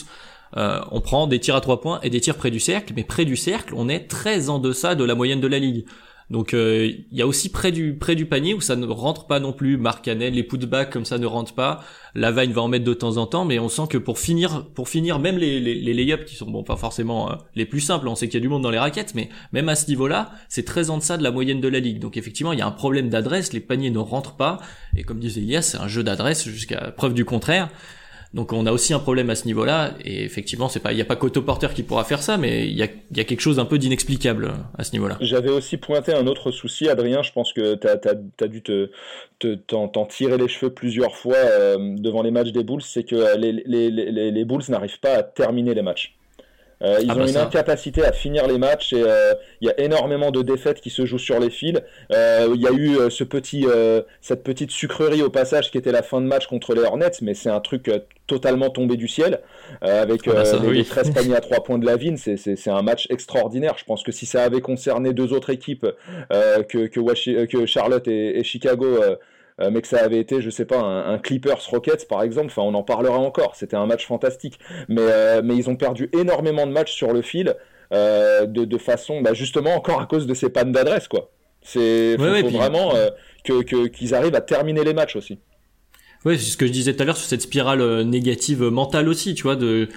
on prend des tirs à trois points et des tirs près du cercle, mais près du cercle, on est très en deçà de la moyenne de la ligue. Donc euh, il y a aussi près du près du panier où ça ne rentre pas non plus. Marc Canel, les putbacks comme ça ne rentrent pas. La Vine va en mettre de temps en temps, mais on sent que pour finir pour finir même les les, les lay-ups qui sont bon pas forcément euh, les plus simples. On sait qu'il y a du monde dans les raquettes, mais même à ce niveau-là, c'est très en deçà de la moyenne de la ligue. Donc effectivement, il y a un problème d'adresse. Les paniers ne rentrent pas. Et comme disait Elias, c'est un jeu d'adresse jusqu'à preuve du contraire. Donc on a aussi un problème à ce niveau-là, et effectivement, c'est pas, il n'y a pas qu'autoporteur qui pourra faire ça, mais il y a, y a, quelque chose un peu d'inexplicable à ce niveau-là. J'avais aussi pointé un autre souci, Adrien. Je pense que tu as, dû te, t'en, tirer les cheveux plusieurs fois euh, devant les matchs des Bulls, c'est que les, les, les, les Bulls n'arrivent pas à terminer les matchs. Euh, ils ah ont bah une incapacité à finir les matchs et euh, il y a énormément de défaites qui se jouent sur les fils. Euh, il y a eu ce petit, cette petite sucrerie au passage qui était la fin de match contre les Hornets, mais c'est un truc totalement tombé du ciel avec ah bah les, 13 paniers à 3 points de la Vigne. C'est un match extraordinaire. Je pense que si ça avait concerné deux autres équipes que, que, que, Charlotte et, et Chicago euh, mais que ça avait été, je sais pas, un, Clippers Rockets par exemple, enfin on en parlera encore, c'était un match fantastique. Mais, euh, mais ils ont perdu énormément de matchs sur le fil, euh, de, de, façon, bah, justement encore à cause de ces pannes d'adresse, quoi. C'est faut, vraiment que qu'ils arrivent à terminer les matchs aussi. Oui, c'est ce que je disais tout à l'heure sur cette spirale négative mentale aussi, tu vois, de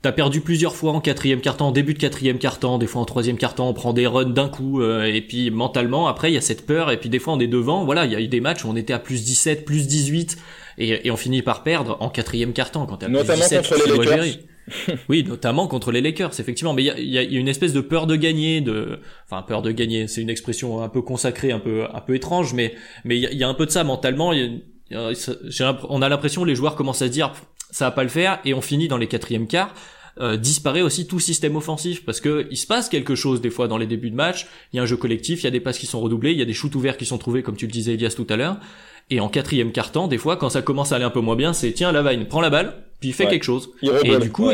T'as perdu plusieurs fois en quatrième en début de quatrième quart-temps, des fois en troisième quart-temps, on prend des runs d'un coup, euh, et puis mentalement, après, il y a cette peur, et puis des fois on est devant, voilà, il y a eu des matchs où on était à plus 17, plus 18, et, et on finit par perdre en quatrième quart-temps, quand t'as plus 17, contre les Lakers. oui, notamment contre les Lakers, effectivement. Mais il y a, y a, une espèce de peur de gagner, de, enfin peur de gagner. C'est une expression un peu consacrée, un peu, un peu étrange, mais mais il y a, y a, un peu de ça mentalement. On a l'impression les joueurs commencent à se dire ça va pas le faire et on finit dans les quatrièmes quarts euh, disparaît aussi tout système offensif parce que il se passe quelque chose des fois dans les débuts de match. Il y a un jeu collectif, il y a des passes qui sont redoublées, il y a des shoots ouverts qui sont trouvés comme tu le disais Elias tout à l'heure. Et en quatrième quart-temps, des fois, quand ça commence à aller un peu moins bien, c'est tiens Lavine, prends la balle, puis fais quelque chose. et du coup,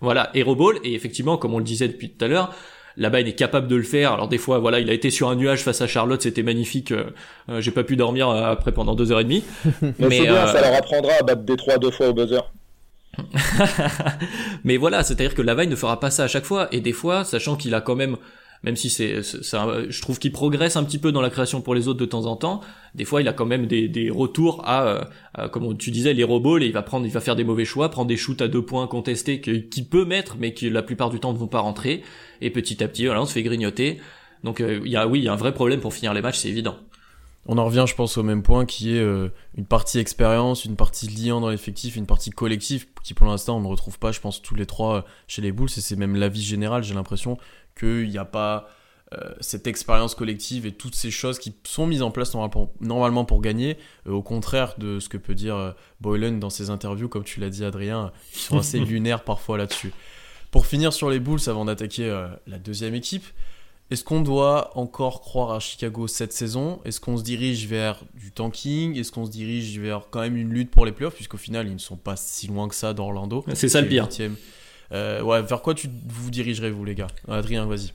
voilà, hero ball. Et effectivement, comme on le disait depuis tout à l'heure, là-bas il est capable de le faire. Alors des fois, voilà, il a été sur un nuage face à Charlotte, c'était magnifique. Euh, euh, j'ai pas pu dormir après pendant deux heures et demie. mais, c'est bien, ça leur apprendra à battre Détroit deux fois au buzzer. mais voilà, c'est-à-dire que Lavagne ne fera pas ça à chaque fois. Et des fois, sachant qu'il a quand même, même si c'est, je trouve qu'il progresse un petit peu dans la création pour les autres de temps en temps. Des fois, il a quand même des, des retours à, comme tu disais, les robots. Et il va prendre, il va faire des mauvais choix, prendre des shoots à deux points contestés qu'il peut mettre, mais qui la plupart du temps ne vont pas rentrer. Et petit à petit, voilà, on se fait grignoter. Donc, euh, il y a, oui, il y a un vrai problème pour finir les matchs, c'est évident. On en revient, je pense, au même point qui est euh, une partie expérience, une partie liant dans l'effectif, une partie collective qui, pour l'instant, on ne retrouve pas, je pense, tous les trois euh, chez les Bulls. Et c'est même l'avis général, j'ai l'impression qu'il n'y a pas euh, cette expérience collective et toutes ces choses qui sont mises en place normalement pour gagner, au contraire de ce que peut dire Boylan dans ses interviews, comme tu l'as dit, Adrien, qui sont assez lunaires parfois là-dessus. Pour finir sur les Bulls, avant d'attaquer la deuxième équipe, est-ce qu'on doit encore croire à Chicago cette saison? Est-ce qu'on se dirige vers du tanking? Est-ce qu'on se dirige vers quand même une lutte pour les playoffs? Puisqu'au final, ils ne sont pas si loin que ça d'Orlando. C'est ça le pire. Euh, ouais, vers quoi tu vous dirigerez, vous, les gars? Adrien, vas-y.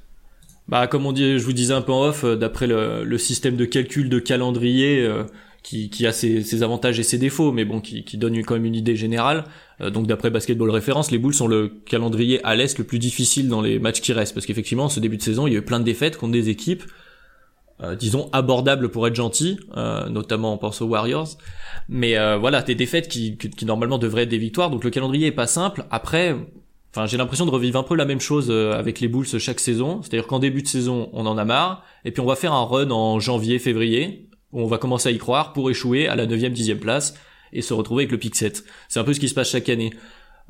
Bah, comme on dit, je vous disais un peu en off, euh, d'après le, système de calcul de calendrier, euh, qui, a ses, avantages et ses défauts, mais bon, qui, qui donne quand même une idée générale. Euh, donc d'après Basketball Référence, les Bulls sont le calendrier à l'est le plus difficile dans les matchs qui restent, parce qu'effectivement, ce début de saison, il y a eu plein de défaites contre des équipes, euh, disons abordables pour être gentil, euh, notamment on pense aux Warriors. Mais voilà, des défaites qui, qui, normalement devraient être des victoires, donc le calendrier est pas simple. Après, Enfin, j'ai l'impression de revivre un peu la même chose avec les Bulls chaque saison. C'est-à-dire qu'en début de saison, on en a marre, et puis on va faire un run en janvier, février, on va commencer à y croire pour échouer à la 9e, 10e place et se retrouver avec le pick 7. C'est un peu ce qui se passe chaque année.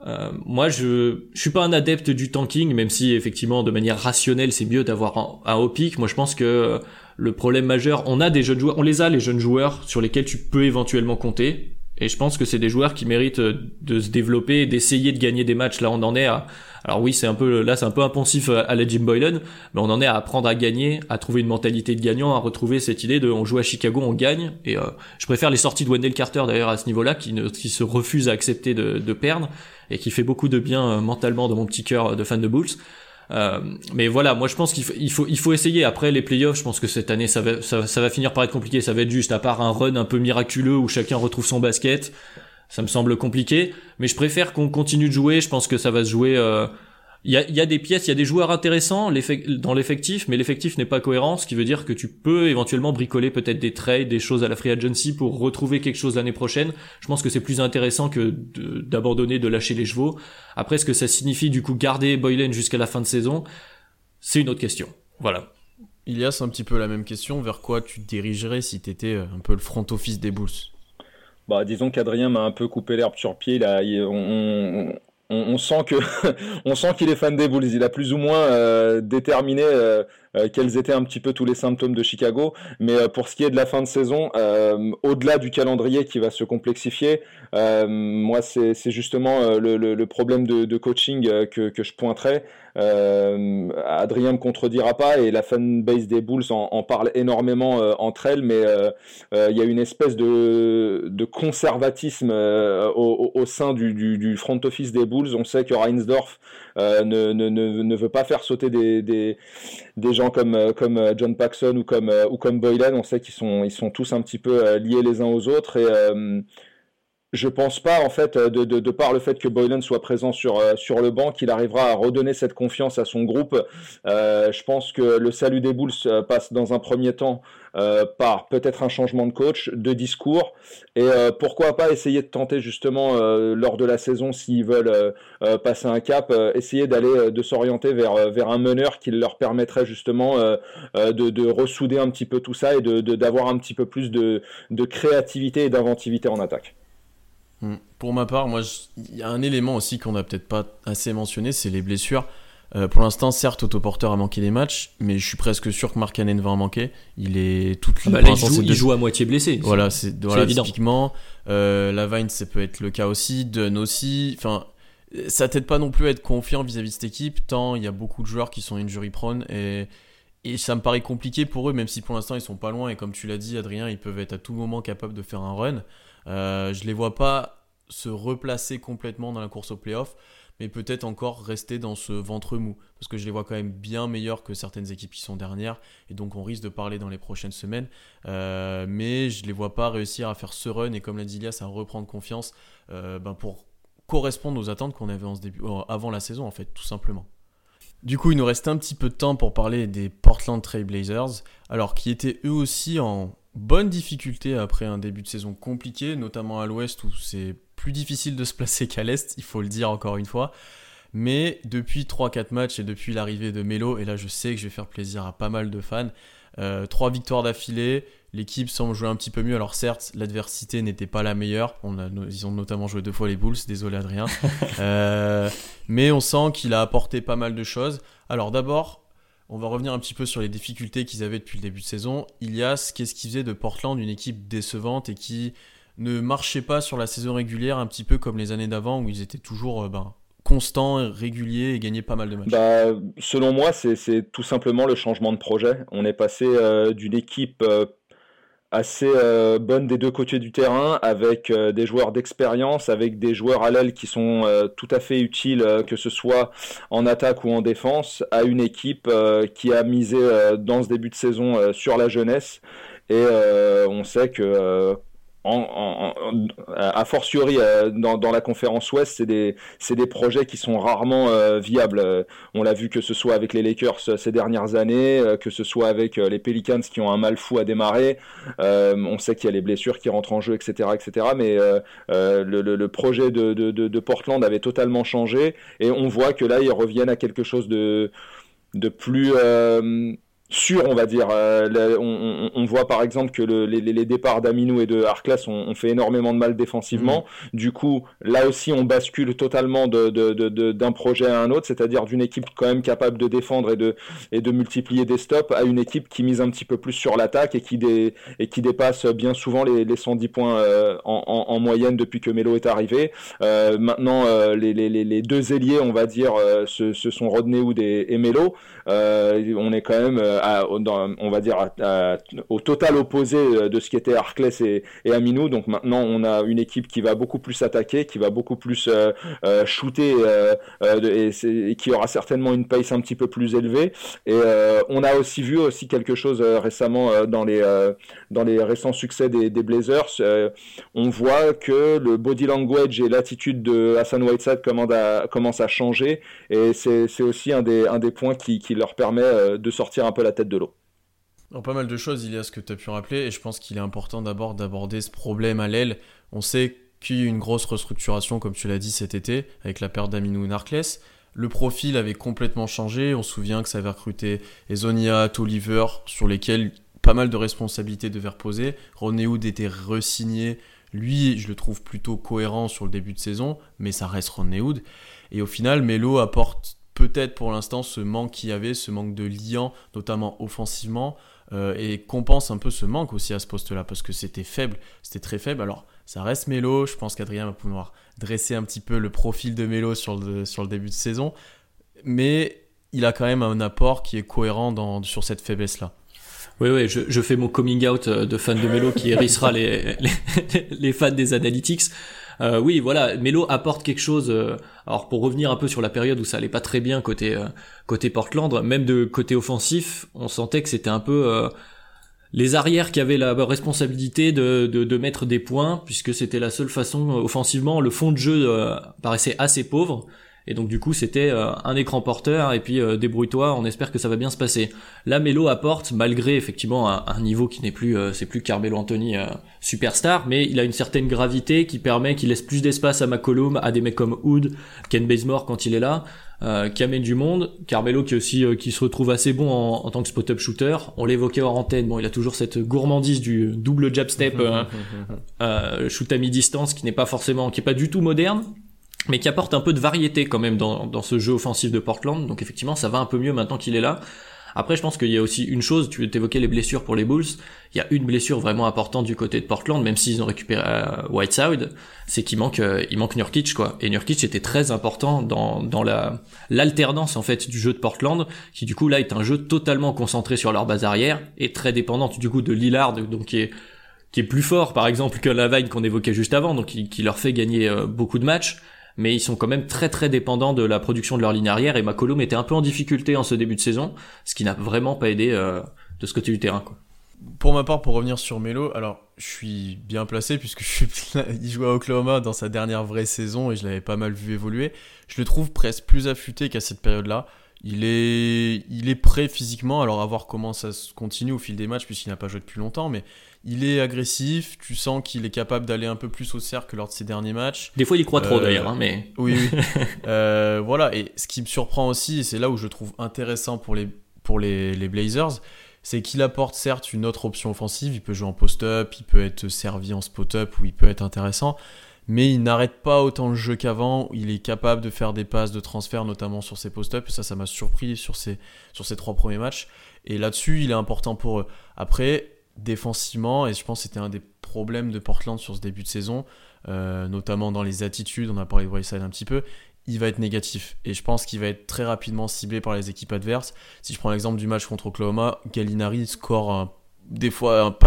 Euh, moi, je je suis pas un adepte du tanking, même si effectivement de manière rationnelle c'est mieux d'avoir un, un, haut pick. Moi, je pense que euh, le problème majeur, on a des jeunes joueurs, on les a les jeunes joueurs sur lesquels tu peux éventuellement compter. Et je pense que c'est des joueurs qui méritent de se développer, d'essayer de gagner des matchs. Là, on en est à, alors oui, c'est un peu là, c'est un peu impensif à la Jim Boylan, mais on en est à apprendre à gagner, à trouver une mentalité de gagnant, à retrouver cette idée de on joue à Chicago, on gagne. Et euh, je préfère les sorties de Wendell Carter d'ailleurs à ce niveau-là, qui, ne, qui se refuse à accepter de, de, perdre et qui fait beaucoup de bien euh, mentalement dans mon petit cœur de fan de Bulls. Euh, mais voilà, moi je pense qu'il faut, il faut, il faut essayer. Après les playoffs, je pense que cette année ça va, ça va finir par être compliqué. Ça va être juste à part un run un peu miraculeux où chacun retrouve son basket ça me semble compliqué, mais je préfère qu'on continue de jouer. Je pense que ça va se jouer. Euh, il y, a, y, a, des pièces, il y a des joueurs intéressants dans l'effectif, mais l'effectif n'est pas cohérent, ce qui veut dire que tu peux éventuellement bricoler peut-être des trades, des choses à la free agency pour retrouver quelque chose l'année prochaine. Je pense que c'est plus intéressant que d'abandonner, de, lâcher les chevaux. Après, ce que ça signifie du coup garder Boylan jusqu'à la fin de saison, c'est une autre question. Voilà. Ilias, un petit peu la même question. Vers quoi tu te dirigerais si tu étais un peu le front office des Bulls? Bah, disons qu'Adrien m'a un peu coupé l'herbe sur pied. On sent qu'il est fan des Bulls. Il a plus ou moins euh, déterminé euh, euh, quels étaient un petit peu tous les symptômes de Chicago. Mais pour ce qui est de la fin de saison, au-delà du calendrier qui va se complexifier, moi c'est justement le, le, problème de, de coaching que, que, je pointerais. Adrien me contredira pas et la fanbase des Bulls en, en parle énormément entre elles, mais il y a une espèce de, de conservatisme au, au, sein du, du, du front office des Bulls on sait que Reinsdorf euh, ne, ne, veut pas faire sauter des, des, gens comme, euh, comme euh, John Paxson ou comme, ou comme Boylan. On sait qu'ils sont, ils sont tous un petit peu liés les uns aux autres. Et je pense pas, en fait, de, de, par le fait que Boylan soit présent sur, sur le banc, qu'il arrivera à redonner cette confiance à son groupe. je pense que le salut des Bulls passe dans un premier temps euh, par peut-être un changement de coach, de discours, et euh, pourquoi pas essayer de tenter justement euh, lors de la saison s'ils veulent passer un cap, essayer d'aller de s'orienter vers un meneur qui leur permettrait justement de, de, ressouder un petit peu tout ça et de d'avoir un petit peu plus de créativité et d'inventivité en attaque. Hmm. Pour ma part, moi, il y a un élément aussi qu'on n'a peut-être pas assez mentionné, c'est les blessures. Euh, pour l'instant, certes, Autoporteur a manqué des matchs, mais je suis presque sûr que Mark Cannon va en manquer. Il est toute ah bah il, joue, il joue, à moitié blessé. Voilà, c'est voilà, typiquement. Euh, Lavine, ça peut être le cas aussi. Dunn aussi. Enfin, ça t'aide pas non plus à être confiant vis-à-vis de cette équipe, tant il y a beaucoup de joueurs qui sont injury prone et, et ça me paraît compliqué pour eux, même si pour l'instant ils sont pas loin et comme tu l'as dit, Adrien, ils peuvent être à tout moment capables de faire un run. Euh, je les vois pas se replacer complètement dans la course au playoff, mais peut-être encore rester dans ce ventre mou, parce que je les vois quand même bien meilleurs que certaines équipes qui sont dernières, et donc on risque de parler dans les prochaines semaines, euh, mais je les vois pas réussir à faire ce run, et comme l'a dit Ilias, à reprendre confiance euh, ben pour correspondre aux attentes qu'on avait avant la saison en fait, tout simplement. Du coup, il nous reste un petit peu de temps pour parler des Portland Trail Blazers, alors qui étaient eux aussi en bonne difficulté après un début de saison compliqué, notamment à l'ouest où c'est plus difficile de se placer qu'à l'est, il faut le dire encore une fois. Mais depuis 3-4 matchs et depuis l'arrivée de Melo, et là je sais que je vais faire plaisir à pas mal de fans, euh, 3 victoires d'affilée, l'équipe semble jouer un petit peu mieux. Alors certes, l'adversité n'était pas la meilleure. On a, ils ont notamment joué deux fois les Bulls, désolé Adrien. euh, mais on sent qu'il a apporté pas mal de choses. Alors d'abord, on va revenir un petit peu sur les difficultés qu'ils avaient depuis le début de saison. Ilias, qu'est-ce qui faisait de Portland une équipe décevante et qui ne marchait pas sur la saison régulière, un petit peu comme les années d'avant où ils étaient toujours euh, ben, constants, réguliers et gagnaient pas mal de matchs? Bah, Selon moi, c'est tout simplement le changement de projet. On est passé euh, d'une équipe euh, assez euh, bonne des deux côtés du terrain, avec euh, des joueurs d'expérience, avec des joueurs à l'aile qui sont euh, tout à fait utiles, que ce soit en attaque ou en défense, à une équipe qui a misé dans ce début de saison sur la jeunesse. Et on sait que a fortiori euh, dans, la conférence Ouest, c'est des, des, projets qui sont rarement euh, viables. On l'a vu que ce soit avec les Lakers euh, ces dernières années, que ce soit avec les Pelicans qui ont un mal fou à démarrer. on sait qu'il y a les blessures qui rentrent en jeu, etc. etc. mais le, le, projet de, de, de, Portland avait totalement changé et on voit que là, ils reviennent à quelque chose de, de plus sûr, on va dire. Euh, on, voit par exemple que les, départs d'Aminou et de Arclas ont, fait énormément de mal défensivement. Mm. Du coup, là aussi, on bascule totalement d'un projet à un autre, c'est-à-dire d'une équipe quand même capable de défendre et de, et de multiplier des stops à une équipe qui mise un petit peu plus sur l'attaque et, qui et qui dépasse bien souvent les, 110 points euh, en, moyenne depuis que Melo est arrivé. Euh, maintenant, les, deux ailiers, on va dire, ce, sont Rodney Hood et, et Melo. on est quand même on va dire, au total opposé euh, de ce qui était Arclès et, et, Aminou. Donc maintenant, on a une équipe qui va beaucoup plus attaquer, qui va beaucoup plus euh, euh, shooter et, qui aura certainement une pace un petit peu plus élevée. Et on a aussi vu aussi quelque chose récemment dans les dans les récents succès des, Blazers. on voit que le body language et l'attitude de Hassan Whiteside commencent à, changer. Et c'est aussi un des, un des points qui, qui leur permet de sortir un peu la tête de l'eau. pas mal de choses, il y a ce que tu as pu rappeler, et je pense qu'il est important d'abord d'aborder ce problème à l'aile. On sait qu'il y a eu une grosse restructuration, comme tu l'as dit cet été, avec la perte d'Aminou Narclès. Le profil avait complètement changé. On se souvient que ça avait recruté Ezonia, Toliver, sur lesquels pas mal de responsabilités devaient reposer. Ronnie Hood était resigné. Lui, je le trouve plutôt cohérent sur le début de saison, mais ça reste Ronnie Hood. Et au final, Melo apporte peut-être pour l'instant ce manque qu'il y avait, ce manque de liant, notamment offensivement, euh, et compense un peu ce manque aussi à ce poste-là, parce que c'était faible, c'était très faible. Alors, ça reste Mélo, je pense qu'Adrien va pouvoir dresser un petit peu le profil de Mélo sur le, sur le début de saison, mais il a quand même un apport qui est cohérent sur cette faiblesse-là. Oui, oui, je, fais mon coming out euh, de fan de Mélo qui hérissera les, les, fans des analytics. Euh, oui, voilà, Melo apporte quelque chose. Euh, alors pour revenir un peu sur la période où ça allait pas très bien côté euh, côté Portland, même de côté offensif, on sentait que c'était un peu les arrières qui avaient la responsabilité de, de mettre des points, puisque c'était la seule façon offensivement. Le fond de jeu paraissait assez pauvre. Et donc du coup c'était euh, un écran porteur et puis euh, débrouille-toi, on espère que ça va bien se passer. Là Melo apporte malgré effectivement un, niveau qui n'est plus euh, c'est plus Carmelo Anthony superstar, mais il a une certaine gravité qui permet qu'il laisse plus d'espace à McCollum, à des mecs comme Hood, Ken Bazemore quand il est là. qui amène du monde, Carmelo qui aussi qui se retrouve assez bon en, tant que spot-up shooter. On l'évoquait hors antenne, bon il a toujours cette gourmandise du double jab step shoot à mi-distance qui n'est pas forcément, qui est pas du tout moderne, mais qui apporte un peu de variété quand même dans, dans ce jeu offensif de Portland. Donc effectivement, ça va un peu mieux maintenant qu'il est là. Après, je pense qu'il y a aussi une chose, tu évoquais les blessures pour les Bulls, il y a une blessure vraiment importante du côté de Portland, même s'ils ont récupéré euh, Whiteside, c'est qu'il manque, euh, il manque Nurkic, quoi. Et Nurkic était très important dans, dans la, l'alternance, en fait, du jeu de Portland, qui du coup, là, est un jeu totalement concentré sur leur base arrière, et très dépendante, du coup, de Lillard, donc qui est, qui est plus fort, par exemple, que la vague qu'on évoquait juste avant, donc qui, qui leur fait gagner euh, beaucoup de matchs mais ils sont quand même très très dépendants de la production de leur ligne arrière et McCollum était un peu en difficulté en ce début de saison, ce qui n'a vraiment pas aidé euh, de ce côté du terrain. Pour ma part, pour revenir sur Melo, alors je suis bien placé puisque il jouait à Oklahoma dans sa dernière vraie saison et je l'avais pas mal vu évoluer. Je le trouve presque plus affûté qu'à cette période-là. Il est, il est prêt physiquement, alors à voir comment ça se continue au fil des matchs puisqu'il n'a pas joué depuis longtemps, mais il est agressif, tu sens qu'il est capable d'aller un peu plus au cercle lors de ses derniers matchs. Des fois, il y croit trop euh, d'ailleurs, hein, mais. Oui, oui. euh, voilà, et ce qui me surprend aussi, et c'est là où je trouve intéressant pour les, pour les, les Blazers, c'est qu'il apporte certes une autre option offensive. Il peut jouer en post-up, il peut être servi en spot-up ou il peut être intéressant, mais il n'arrête pas autant le jeu qu'avant. Il est capable de faire des passes de transfert, notamment sur ses post-up, et ça, ça m'a surpris sur ses, sur ses trois premiers matchs. Et là-dessus, il est important pour eux. Après, défensivement, et je pense que c'était un des problèmes de Portland sur ce début de saison, euh, notamment dans les attitudes, on a parlé de Whiteside un petit peu, il va être négatif. Et je pense qu'il va être très rapidement ciblé par les équipes adverses. Si je prends l'exemple du match contre Oklahoma, Gallinari score des fois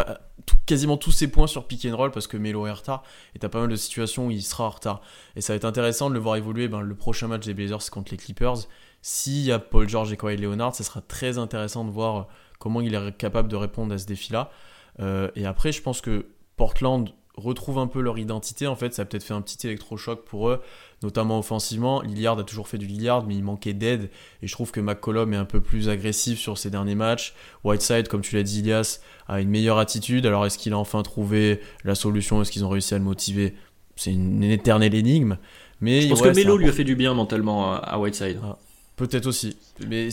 quasiment tous ses points sur pick and roll parce que Melo est en retard et t'as pas mal de situations où il sera en retard. Et ça va être intéressant de le voir évoluer. Ben, le prochain match des Blazers contre les Clippers. S'il y a Paul George et Kawhi Leonard, ça sera très intéressant de voir comment il est capable de répondre à ce défi-là. Euh, et après, je pense que Portland retrouve un peu leur identité. En fait, ça a peut-être fait un petit électrochoc pour eux, notamment offensivement. Lillard a toujours fait du Lillard, mais il manquait d'aide. Et je trouve que McCollum est un peu plus agressif sur ses derniers matchs. Whiteside, comme tu l'as dit, Ilias, a une meilleure attitude. Alors, est-ce qu'il a enfin trouvé la solution? Est-ce qu'ils ont réussi à le motiver? C'est une, éternelle énigme. Mais je pense que Melo lui a fait du bien mentalement à Whiteside. Ah, peut-être aussi. Mais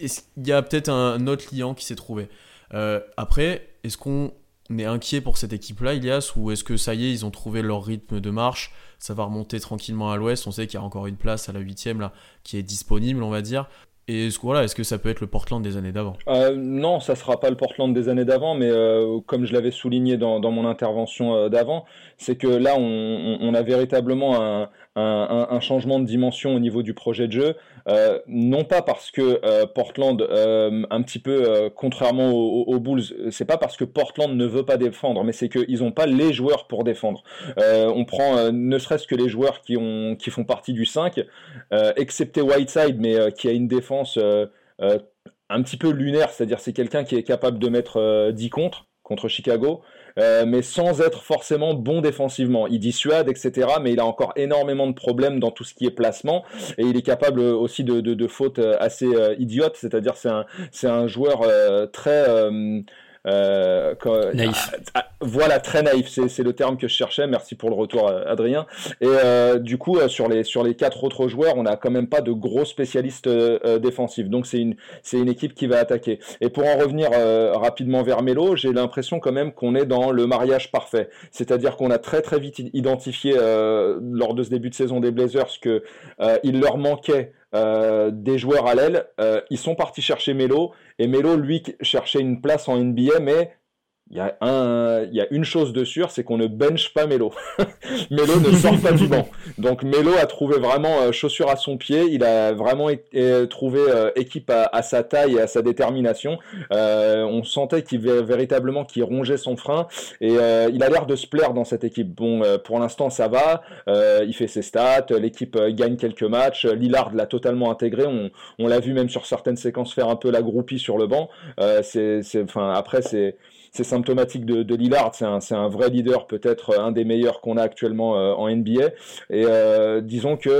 il y a peut-être un autre liant qui s'est trouvé. Euh, après, est-ce qu'on est inquiet pour cette équipe-là, Ilias, ou est-ce que ça y est, ils ont trouvé leur rythme de marche, ça va remonter tranquillement à l'ouest, on sait qu'il y a encore une place à la huitième là qui est disponible, on va dire. Et est-ce, voilà, est-ce que ça peut être le Portland des années d'avant? Euh, Non, ça sera pas le Portland des années d'avant, mais euh, comme je l'avais souligné dans, mon intervention d'avant, c'est que là, on, a véritablement un, un, changement de dimension au niveau du projet de jeu. Euh, non pas parce que euh, Portland, euh, un petit peu contrairement aux, Bulls, c'est pas parce que Portland ne veut pas défendre, mais c'est qu'ils n'ont pas les joueurs pour défendre. on prend ne serait-ce que les joueurs qui, qui font partie du 5, excepté Whiteside, mais qui a une défense un petit peu lunaire, c'est-à-dire c'est quelqu'un qui est capable de mettre 10 contre contre Chicago. Euh, mais sans être forcément bon défensivement. Il dissuade, etc., mais il a encore énormément de problèmes dans tout ce qui est placement, et il est capable aussi de, de, fautes euh, assez euh, idiotes, c'est-à-dire c'est un, c'est un joueur très euh, naïf. Ah, ah, voilà, très naïf, c'est le terme que je cherchais. Merci pour le retour, euh, Adrien. Et euh, du coup, sur les sur les quatre autres joueurs, on n'a quand même pas de gros spécialistes défensifs. Donc c'est une c'est une équipe qui va attaquer. Et pour en revenir rapidement vers Melo, j'ai l'impression quand même qu'on est dans le mariage parfait. C'est-à-dire qu'on a très très vite identifié lors de ce début de saison des Blazers que il leur manquait euh, des joueurs à l'aile. Euh, ils sont partis chercher Melo et Melo, lui, cherchait une place en NBA, mais il y, a un, il y a une chose de sûre, c'est qu'on ne bench pas Melo. Melo ne sort pas du banc. Donc Melo a trouvé vraiment euh, chaussure à son pied. Il a vraiment trouvé euh, équipe à, sa taille et à sa détermination. Euh, on sentait qu'il véritablement qu'il rongeait son frein et il a l'air de se plaire dans cette équipe. Bon, pour l'instant ça va. il fait ses stats. L'équipe gagne quelques matchs. Lillard l'a totalement intégré. On, on l'a vu même sur certaines séquences faire un peu la groupie sur le banc. c'est, enfin après c'est c'est symptomatique de, Lillard. C'est un, vrai leader, peut-être euh, un des meilleurs qu'on a actuellement euh, en NBA. Et euh, disons que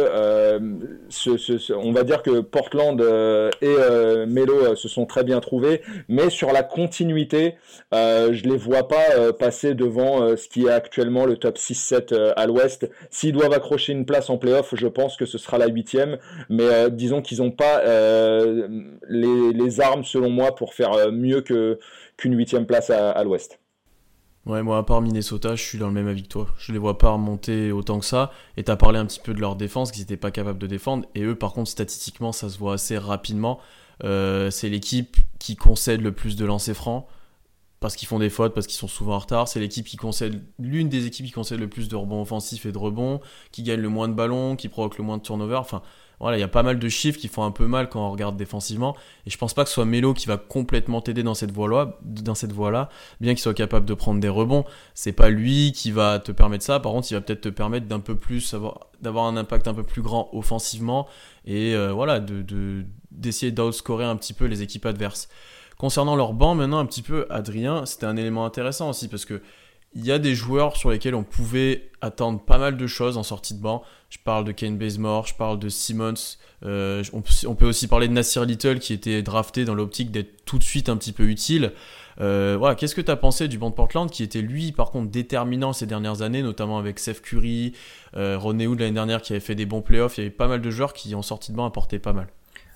on va dire que Portland et Melo se sont très bien trouvés, mais sur la continuité, je les vois pas passer devant ce qui est actuellement le top 6-7 à l'Ouest. S'ils doivent accrocher une place en playoff, je pense que ce sera la huitième. Mais disons qu'ils n'ont pas les, armes, selon moi, pour faire mieux que qu'une huitième place à, l'ouest. Ouais, moi, à part Minnesota, je suis dans le même avis que toi. Je les vois pas remonter autant que ça. Et tu as parlé un petit peu de leur défense, qu'ils n'étaient pas capables de défendre. Et eux, par contre, statistiquement, ça se voit assez rapidement. c'est l'équipe qui concède le plus de lancers francs parce qu'ils font des fautes, parce qu'ils sont souvent en retard. C'est l'équipe qui concède, l'une des équipes qui concède le plus de rebonds offensifs et de rebonds, qui gagne le moins de ballons, qui provoque le moins de turnover. Enfin, voilà, il y a pas mal de chiffres qui font un peu mal quand on regarde défensivement. Et je pense pas que ce soit Melo qui va complètement t'aider dans cette voie-là, bien qu'il soit capable de prendre des rebonds. C'est pas lui qui va te permettre ça. Par contre, il va peut-être te permettre d'un peu plus, d'avoir un impact un peu plus grand offensivement et euh, voilà, de, d'essayer d'outscorer un petit peu les équipes adverses. Concernant leur banc, maintenant, un petit peu, Adrien, c'était un élément intéressant aussi parce que il y a des joueurs sur lesquels on pouvait attendre pas mal de choses en sortie de banc. Je parle de Kane Bazemore, je parle de Simmons. Euh, on, peut aussi parler de Nasir Little qui était drafté dans l'optique d'être tout de suite un petit peu utile. Euh, voilà, qu'est-ce que tu as pensé du banc de Portland qui était lui par contre déterminant ces dernières années, notamment avec Seth Curry, euh, Wood l'année dernière qui avait fait des bons playoffs. Il y avait pas mal de joueurs qui en sortie de banc apportaient pas mal.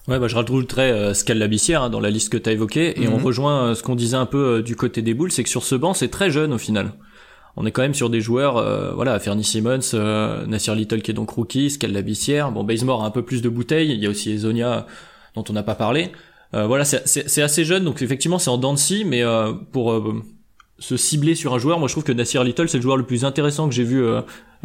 Ouais, bah, je rajouterais euh, Scal hein, dans la liste que tu as évoquée, et on mhm. rejoint euh, ce qu'on disait un peu euh, du côté des boules, c'est que sur ce banc, c'est très jeune au final. On est quand même sur des joueurs, euh, voilà, Fernie Simmons, euh, Nasir Little qui est donc rookie, Scal Labissière, bon, Bazemore a un peu plus de bouteilles, il y a aussi Ezonia dont on n'a pas parlé. voilà, c'est assez jeune, donc effectivement c'est en dents mais pour se cibler sur un joueur, moi je trouve que Nasir Little c'est le joueur le plus intéressant que j'ai vu euh,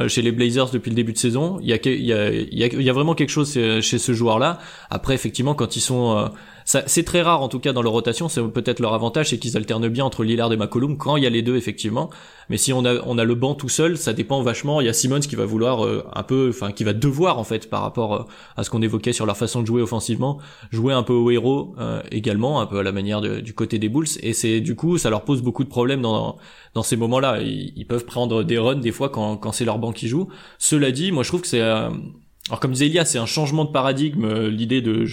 chez les Blazers depuis le début de saison. Il y a, il y a, il y a, vraiment quelque chose euh, chez ce joueur-là. Après, effectivement, quand ils sont euh, c'est très rare en tout cas dans leur rotation. C'est peut-être leur avantage, c'est qu'ils alternent bien entre Lillard et McCollum quand il y a les deux effectivement. Mais si on a on a le banc tout seul, ça dépend vachement. Il y a Simmons qui va vouloir euh, un peu, enfin qui va devoir en fait par rapport euh, à ce qu'on évoquait sur leur façon de jouer offensivement, jouer un peu au héros euh, également, un peu à la manière du côté des Bulls. Et c'est du coup ça leur pose beaucoup de problèmes dans dans ces moments-là. Ils, ils peuvent prendre des runs des fois quand quand c'est leur qui joue. Cela dit, moi je trouve que c'est alors comme disait c'est un changement de paradigme, l'idée de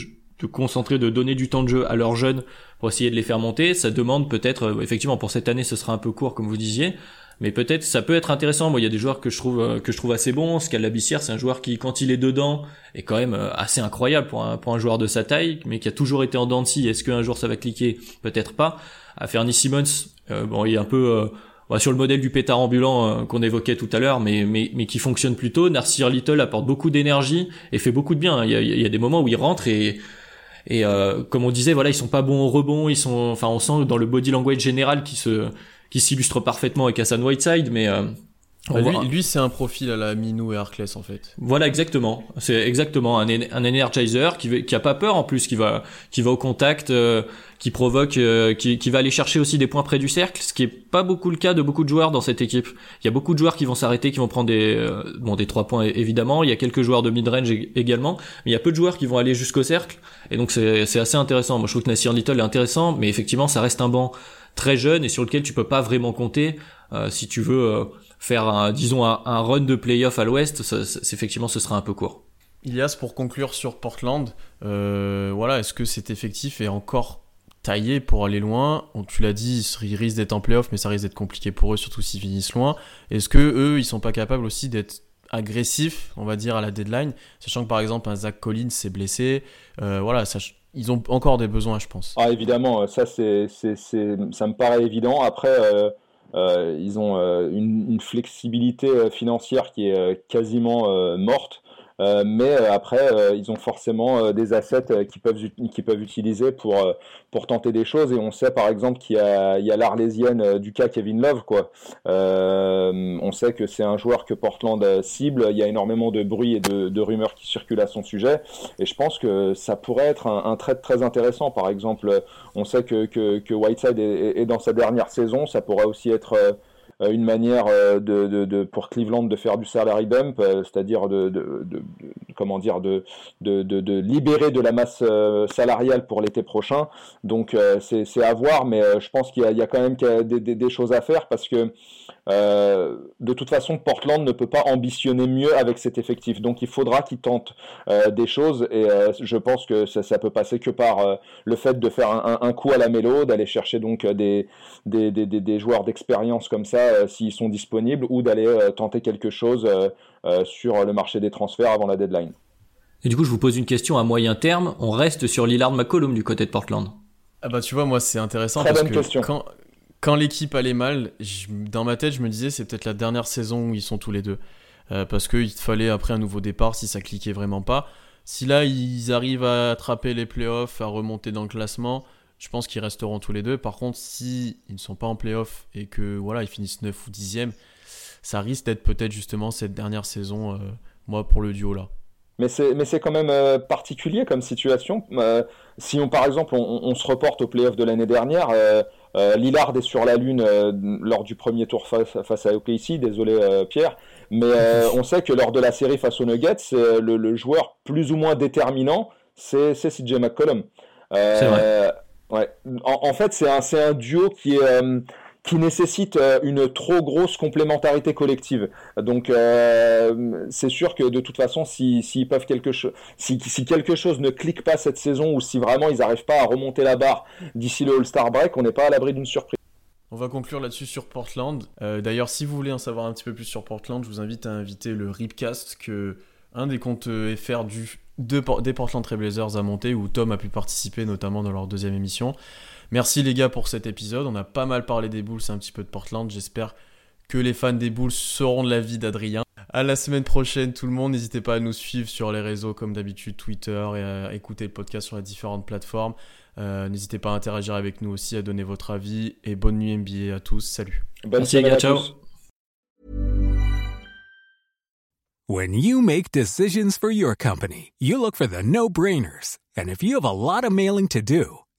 de concentrer, de donner du temps de jeu à leurs jeunes pour essayer de les faire monter. Ça demande peut-être, euh, effectivement, pour cette année, ce sera un peu court, comme vous disiez, mais peut-être ça peut être intéressant. Moi, il y a des joueurs que je trouve euh, que je trouve assez bons. Scalabissière, c'est un joueur qui, quand il est dedans, est quand même euh, assez incroyable pour un pour un joueur de sa taille, mais qui a toujours été en dents Est-ce qu'un jour ça va cliquer? Peut-être pas. À Fernie Simmons, bon, il est un peu sur le modèle du pétard ambulant qu'on évoquait tout à l'heure, mais, mais, mais qui fonctionne plutôt. Narcisse Little apporte beaucoup d'énergie et fait beaucoup de bien. Il y a, il y a des moments où il rentre et et euh, comme on disait, voilà, ils sont pas bons au rebond. Ils sont, enfin, on sent dans le body language général qui se, qui s'illustre parfaitement avec Hassan Whiteside, mais euh, bah, lui, c'est un profil à la Minou et Arclès en fait. Voilà exactement. C'est exactement un, un energizer qui, qui a pas peur en plus, qui va qui va au contact, euh, qui provoque, euh, qui, qui va aller chercher aussi des points près du cercle, ce qui est pas beaucoup le cas de beaucoup de joueurs dans cette équipe. Il y a beaucoup de joueurs qui vont s'arrêter, qui vont prendre des euh, bon des trois points évidemment. Il y a quelques joueurs de mid range également, mais il y a peu de joueurs qui vont aller jusqu'au cercle. Et donc c'est c'est assez intéressant. Moi je trouve que Nassir Little est intéressant, mais effectivement ça reste un banc très jeune et sur lequel tu peux pas vraiment compter si tu veux faire un, disons un, run de playoff à l'ouest, effectivement ce sera un peu court. Ilias, pour conclure sur Portland, euh, voilà, est-ce que cet effectif est encore taillé pour aller loin? Tu l'as dit, ils risquent d'être en playoff, mais ça risque d'être compliqué pour eux, surtout s'ils finissent loin. Est-ce que eux, ils sont pas capables aussi d'être agressifs, on va dire, à la deadline, sachant que par exemple un Zach Collins s'est blessé, euh, voilà, ça, ils ont encore des besoins, je pense. Ah évidemment, ça c'est, ça me paraît évident. Après. Euh, ils ont euh, une, une, flexibilité euh, financière qui est quasiment morte. Euh, mais après, ils ont forcément des assets qu'ils peuvent, qui peuvent utiliser pour, pour tenter des choses. Et on sait par exemple qu'il y a, l'arlésienne du cas Kevin Love. Quoi. on sait que c'est un joueur que Portland cible. Il y a énormément de bruit et de, de, rumeurs qui circulent à son sujet. Et je pense que ça pourrait être un, un trade très intéressant. Par exemple, on sait que, que, Whiteside est, dans sa dernière saison. Ça pourrait aussi être euh, une manière euh, de, de, pour Cleveland de faire du salary dump, euh, c'est-à-dire de, comment dire de, de, libérer de la masse salariale pour l'été prochain. Donc c'est à voir, mais je pense qu'il y, a quand même des, des, choses à faire parce que euh, de toute façon, Portland ne peut pas ambitionner mieux avec cet effectif. Donc il faudra qu'il tente euh, des choses et euh, je pense que ça, ça peut passer que par le fait de faire un, coup à la mélo, d'aller chercher donc des, des, des, des joueurs d'expérience comme ça s'ils sont disponibles ou d'aller tenter quelque chose sur le marché des transferts avant la deadline. Et du coup, je vous pose une question à moyen terme. On reste sur Lillard McCollum du côté de Portland. Ah bah tu vois, moi c'est intéressant parce que question. quand, quand l'équipe allait mal, dans ma tête, je me disais c'est peut-être la dernière saison où ils sont tous les deux. Euh, parce qu'il fallait après un nouveau départ si ça cliquait vraiment pas. Si là, ils arrivent à attraper les playoffs, à remonter dans le classement, je pense qu'ils resteront tous les deux. Par contre, si ils ne sont pas en playoffs et que voilà, ils finissent 9 ou 10e, ça risque d'être peut-être justement cette dernière saison, euh, moi, pour le duo là. Mais c'est quand même euh, particulier comme situation. Si on, par exemple, on, se reporte au playoff de l'année dernière, Lillard est sur la Lune lors du premier tour face, face à OKC, désolé Pierre, mais on sait que lors de la série face aux Nuggets, le, le joueur plus ou moins déterminant, c'est CJ McCollum. c'est vrai. Ouais. En, fait, c'est un, un, duo qui est qui nécessite euh, une trop grosse complémentarité collective. Donc euh, c'est sûr que de toute façon, s'ils si, peuvent quelque chose, si, si, quelque chose ne clique pas cette saison ou si vraiment ils n'arrivent pas à remonter la barre d'ici le All-Star break, on n'est pas à l'abri d'une surprise. On va conclure là-dessus sur Portland. Euh, d'ailleurs, si vous voulez en savoir un petit peu plus sur Portland, je vous invite à inviter le Ripcast que un des comptes FR du, de, des Portland Trailblazers a monté où Tom a pu participer notamment dans leur deuxième émission. Merci les gars pour cet épisode. On a pas mal parlé des Bulls et un petit peu de Portland. J'espère que les fans des Bulls seront de l'avis d'Adrien. À la semaine prochaine tout le monde. N'hésitez pas à nous suivre sur les réseaux comme d'habitude, Twitter et à écouter le podcast sur les différentes plateformes. Euh, n'hésitez pas à interagir avec nous aussi, à donner votre avis et bonne nuit NBA à tous. Salut. Merci les gars, ciao. When you make decisions for your company, you look for the no-brainers. And if you have a lot of mailing to do,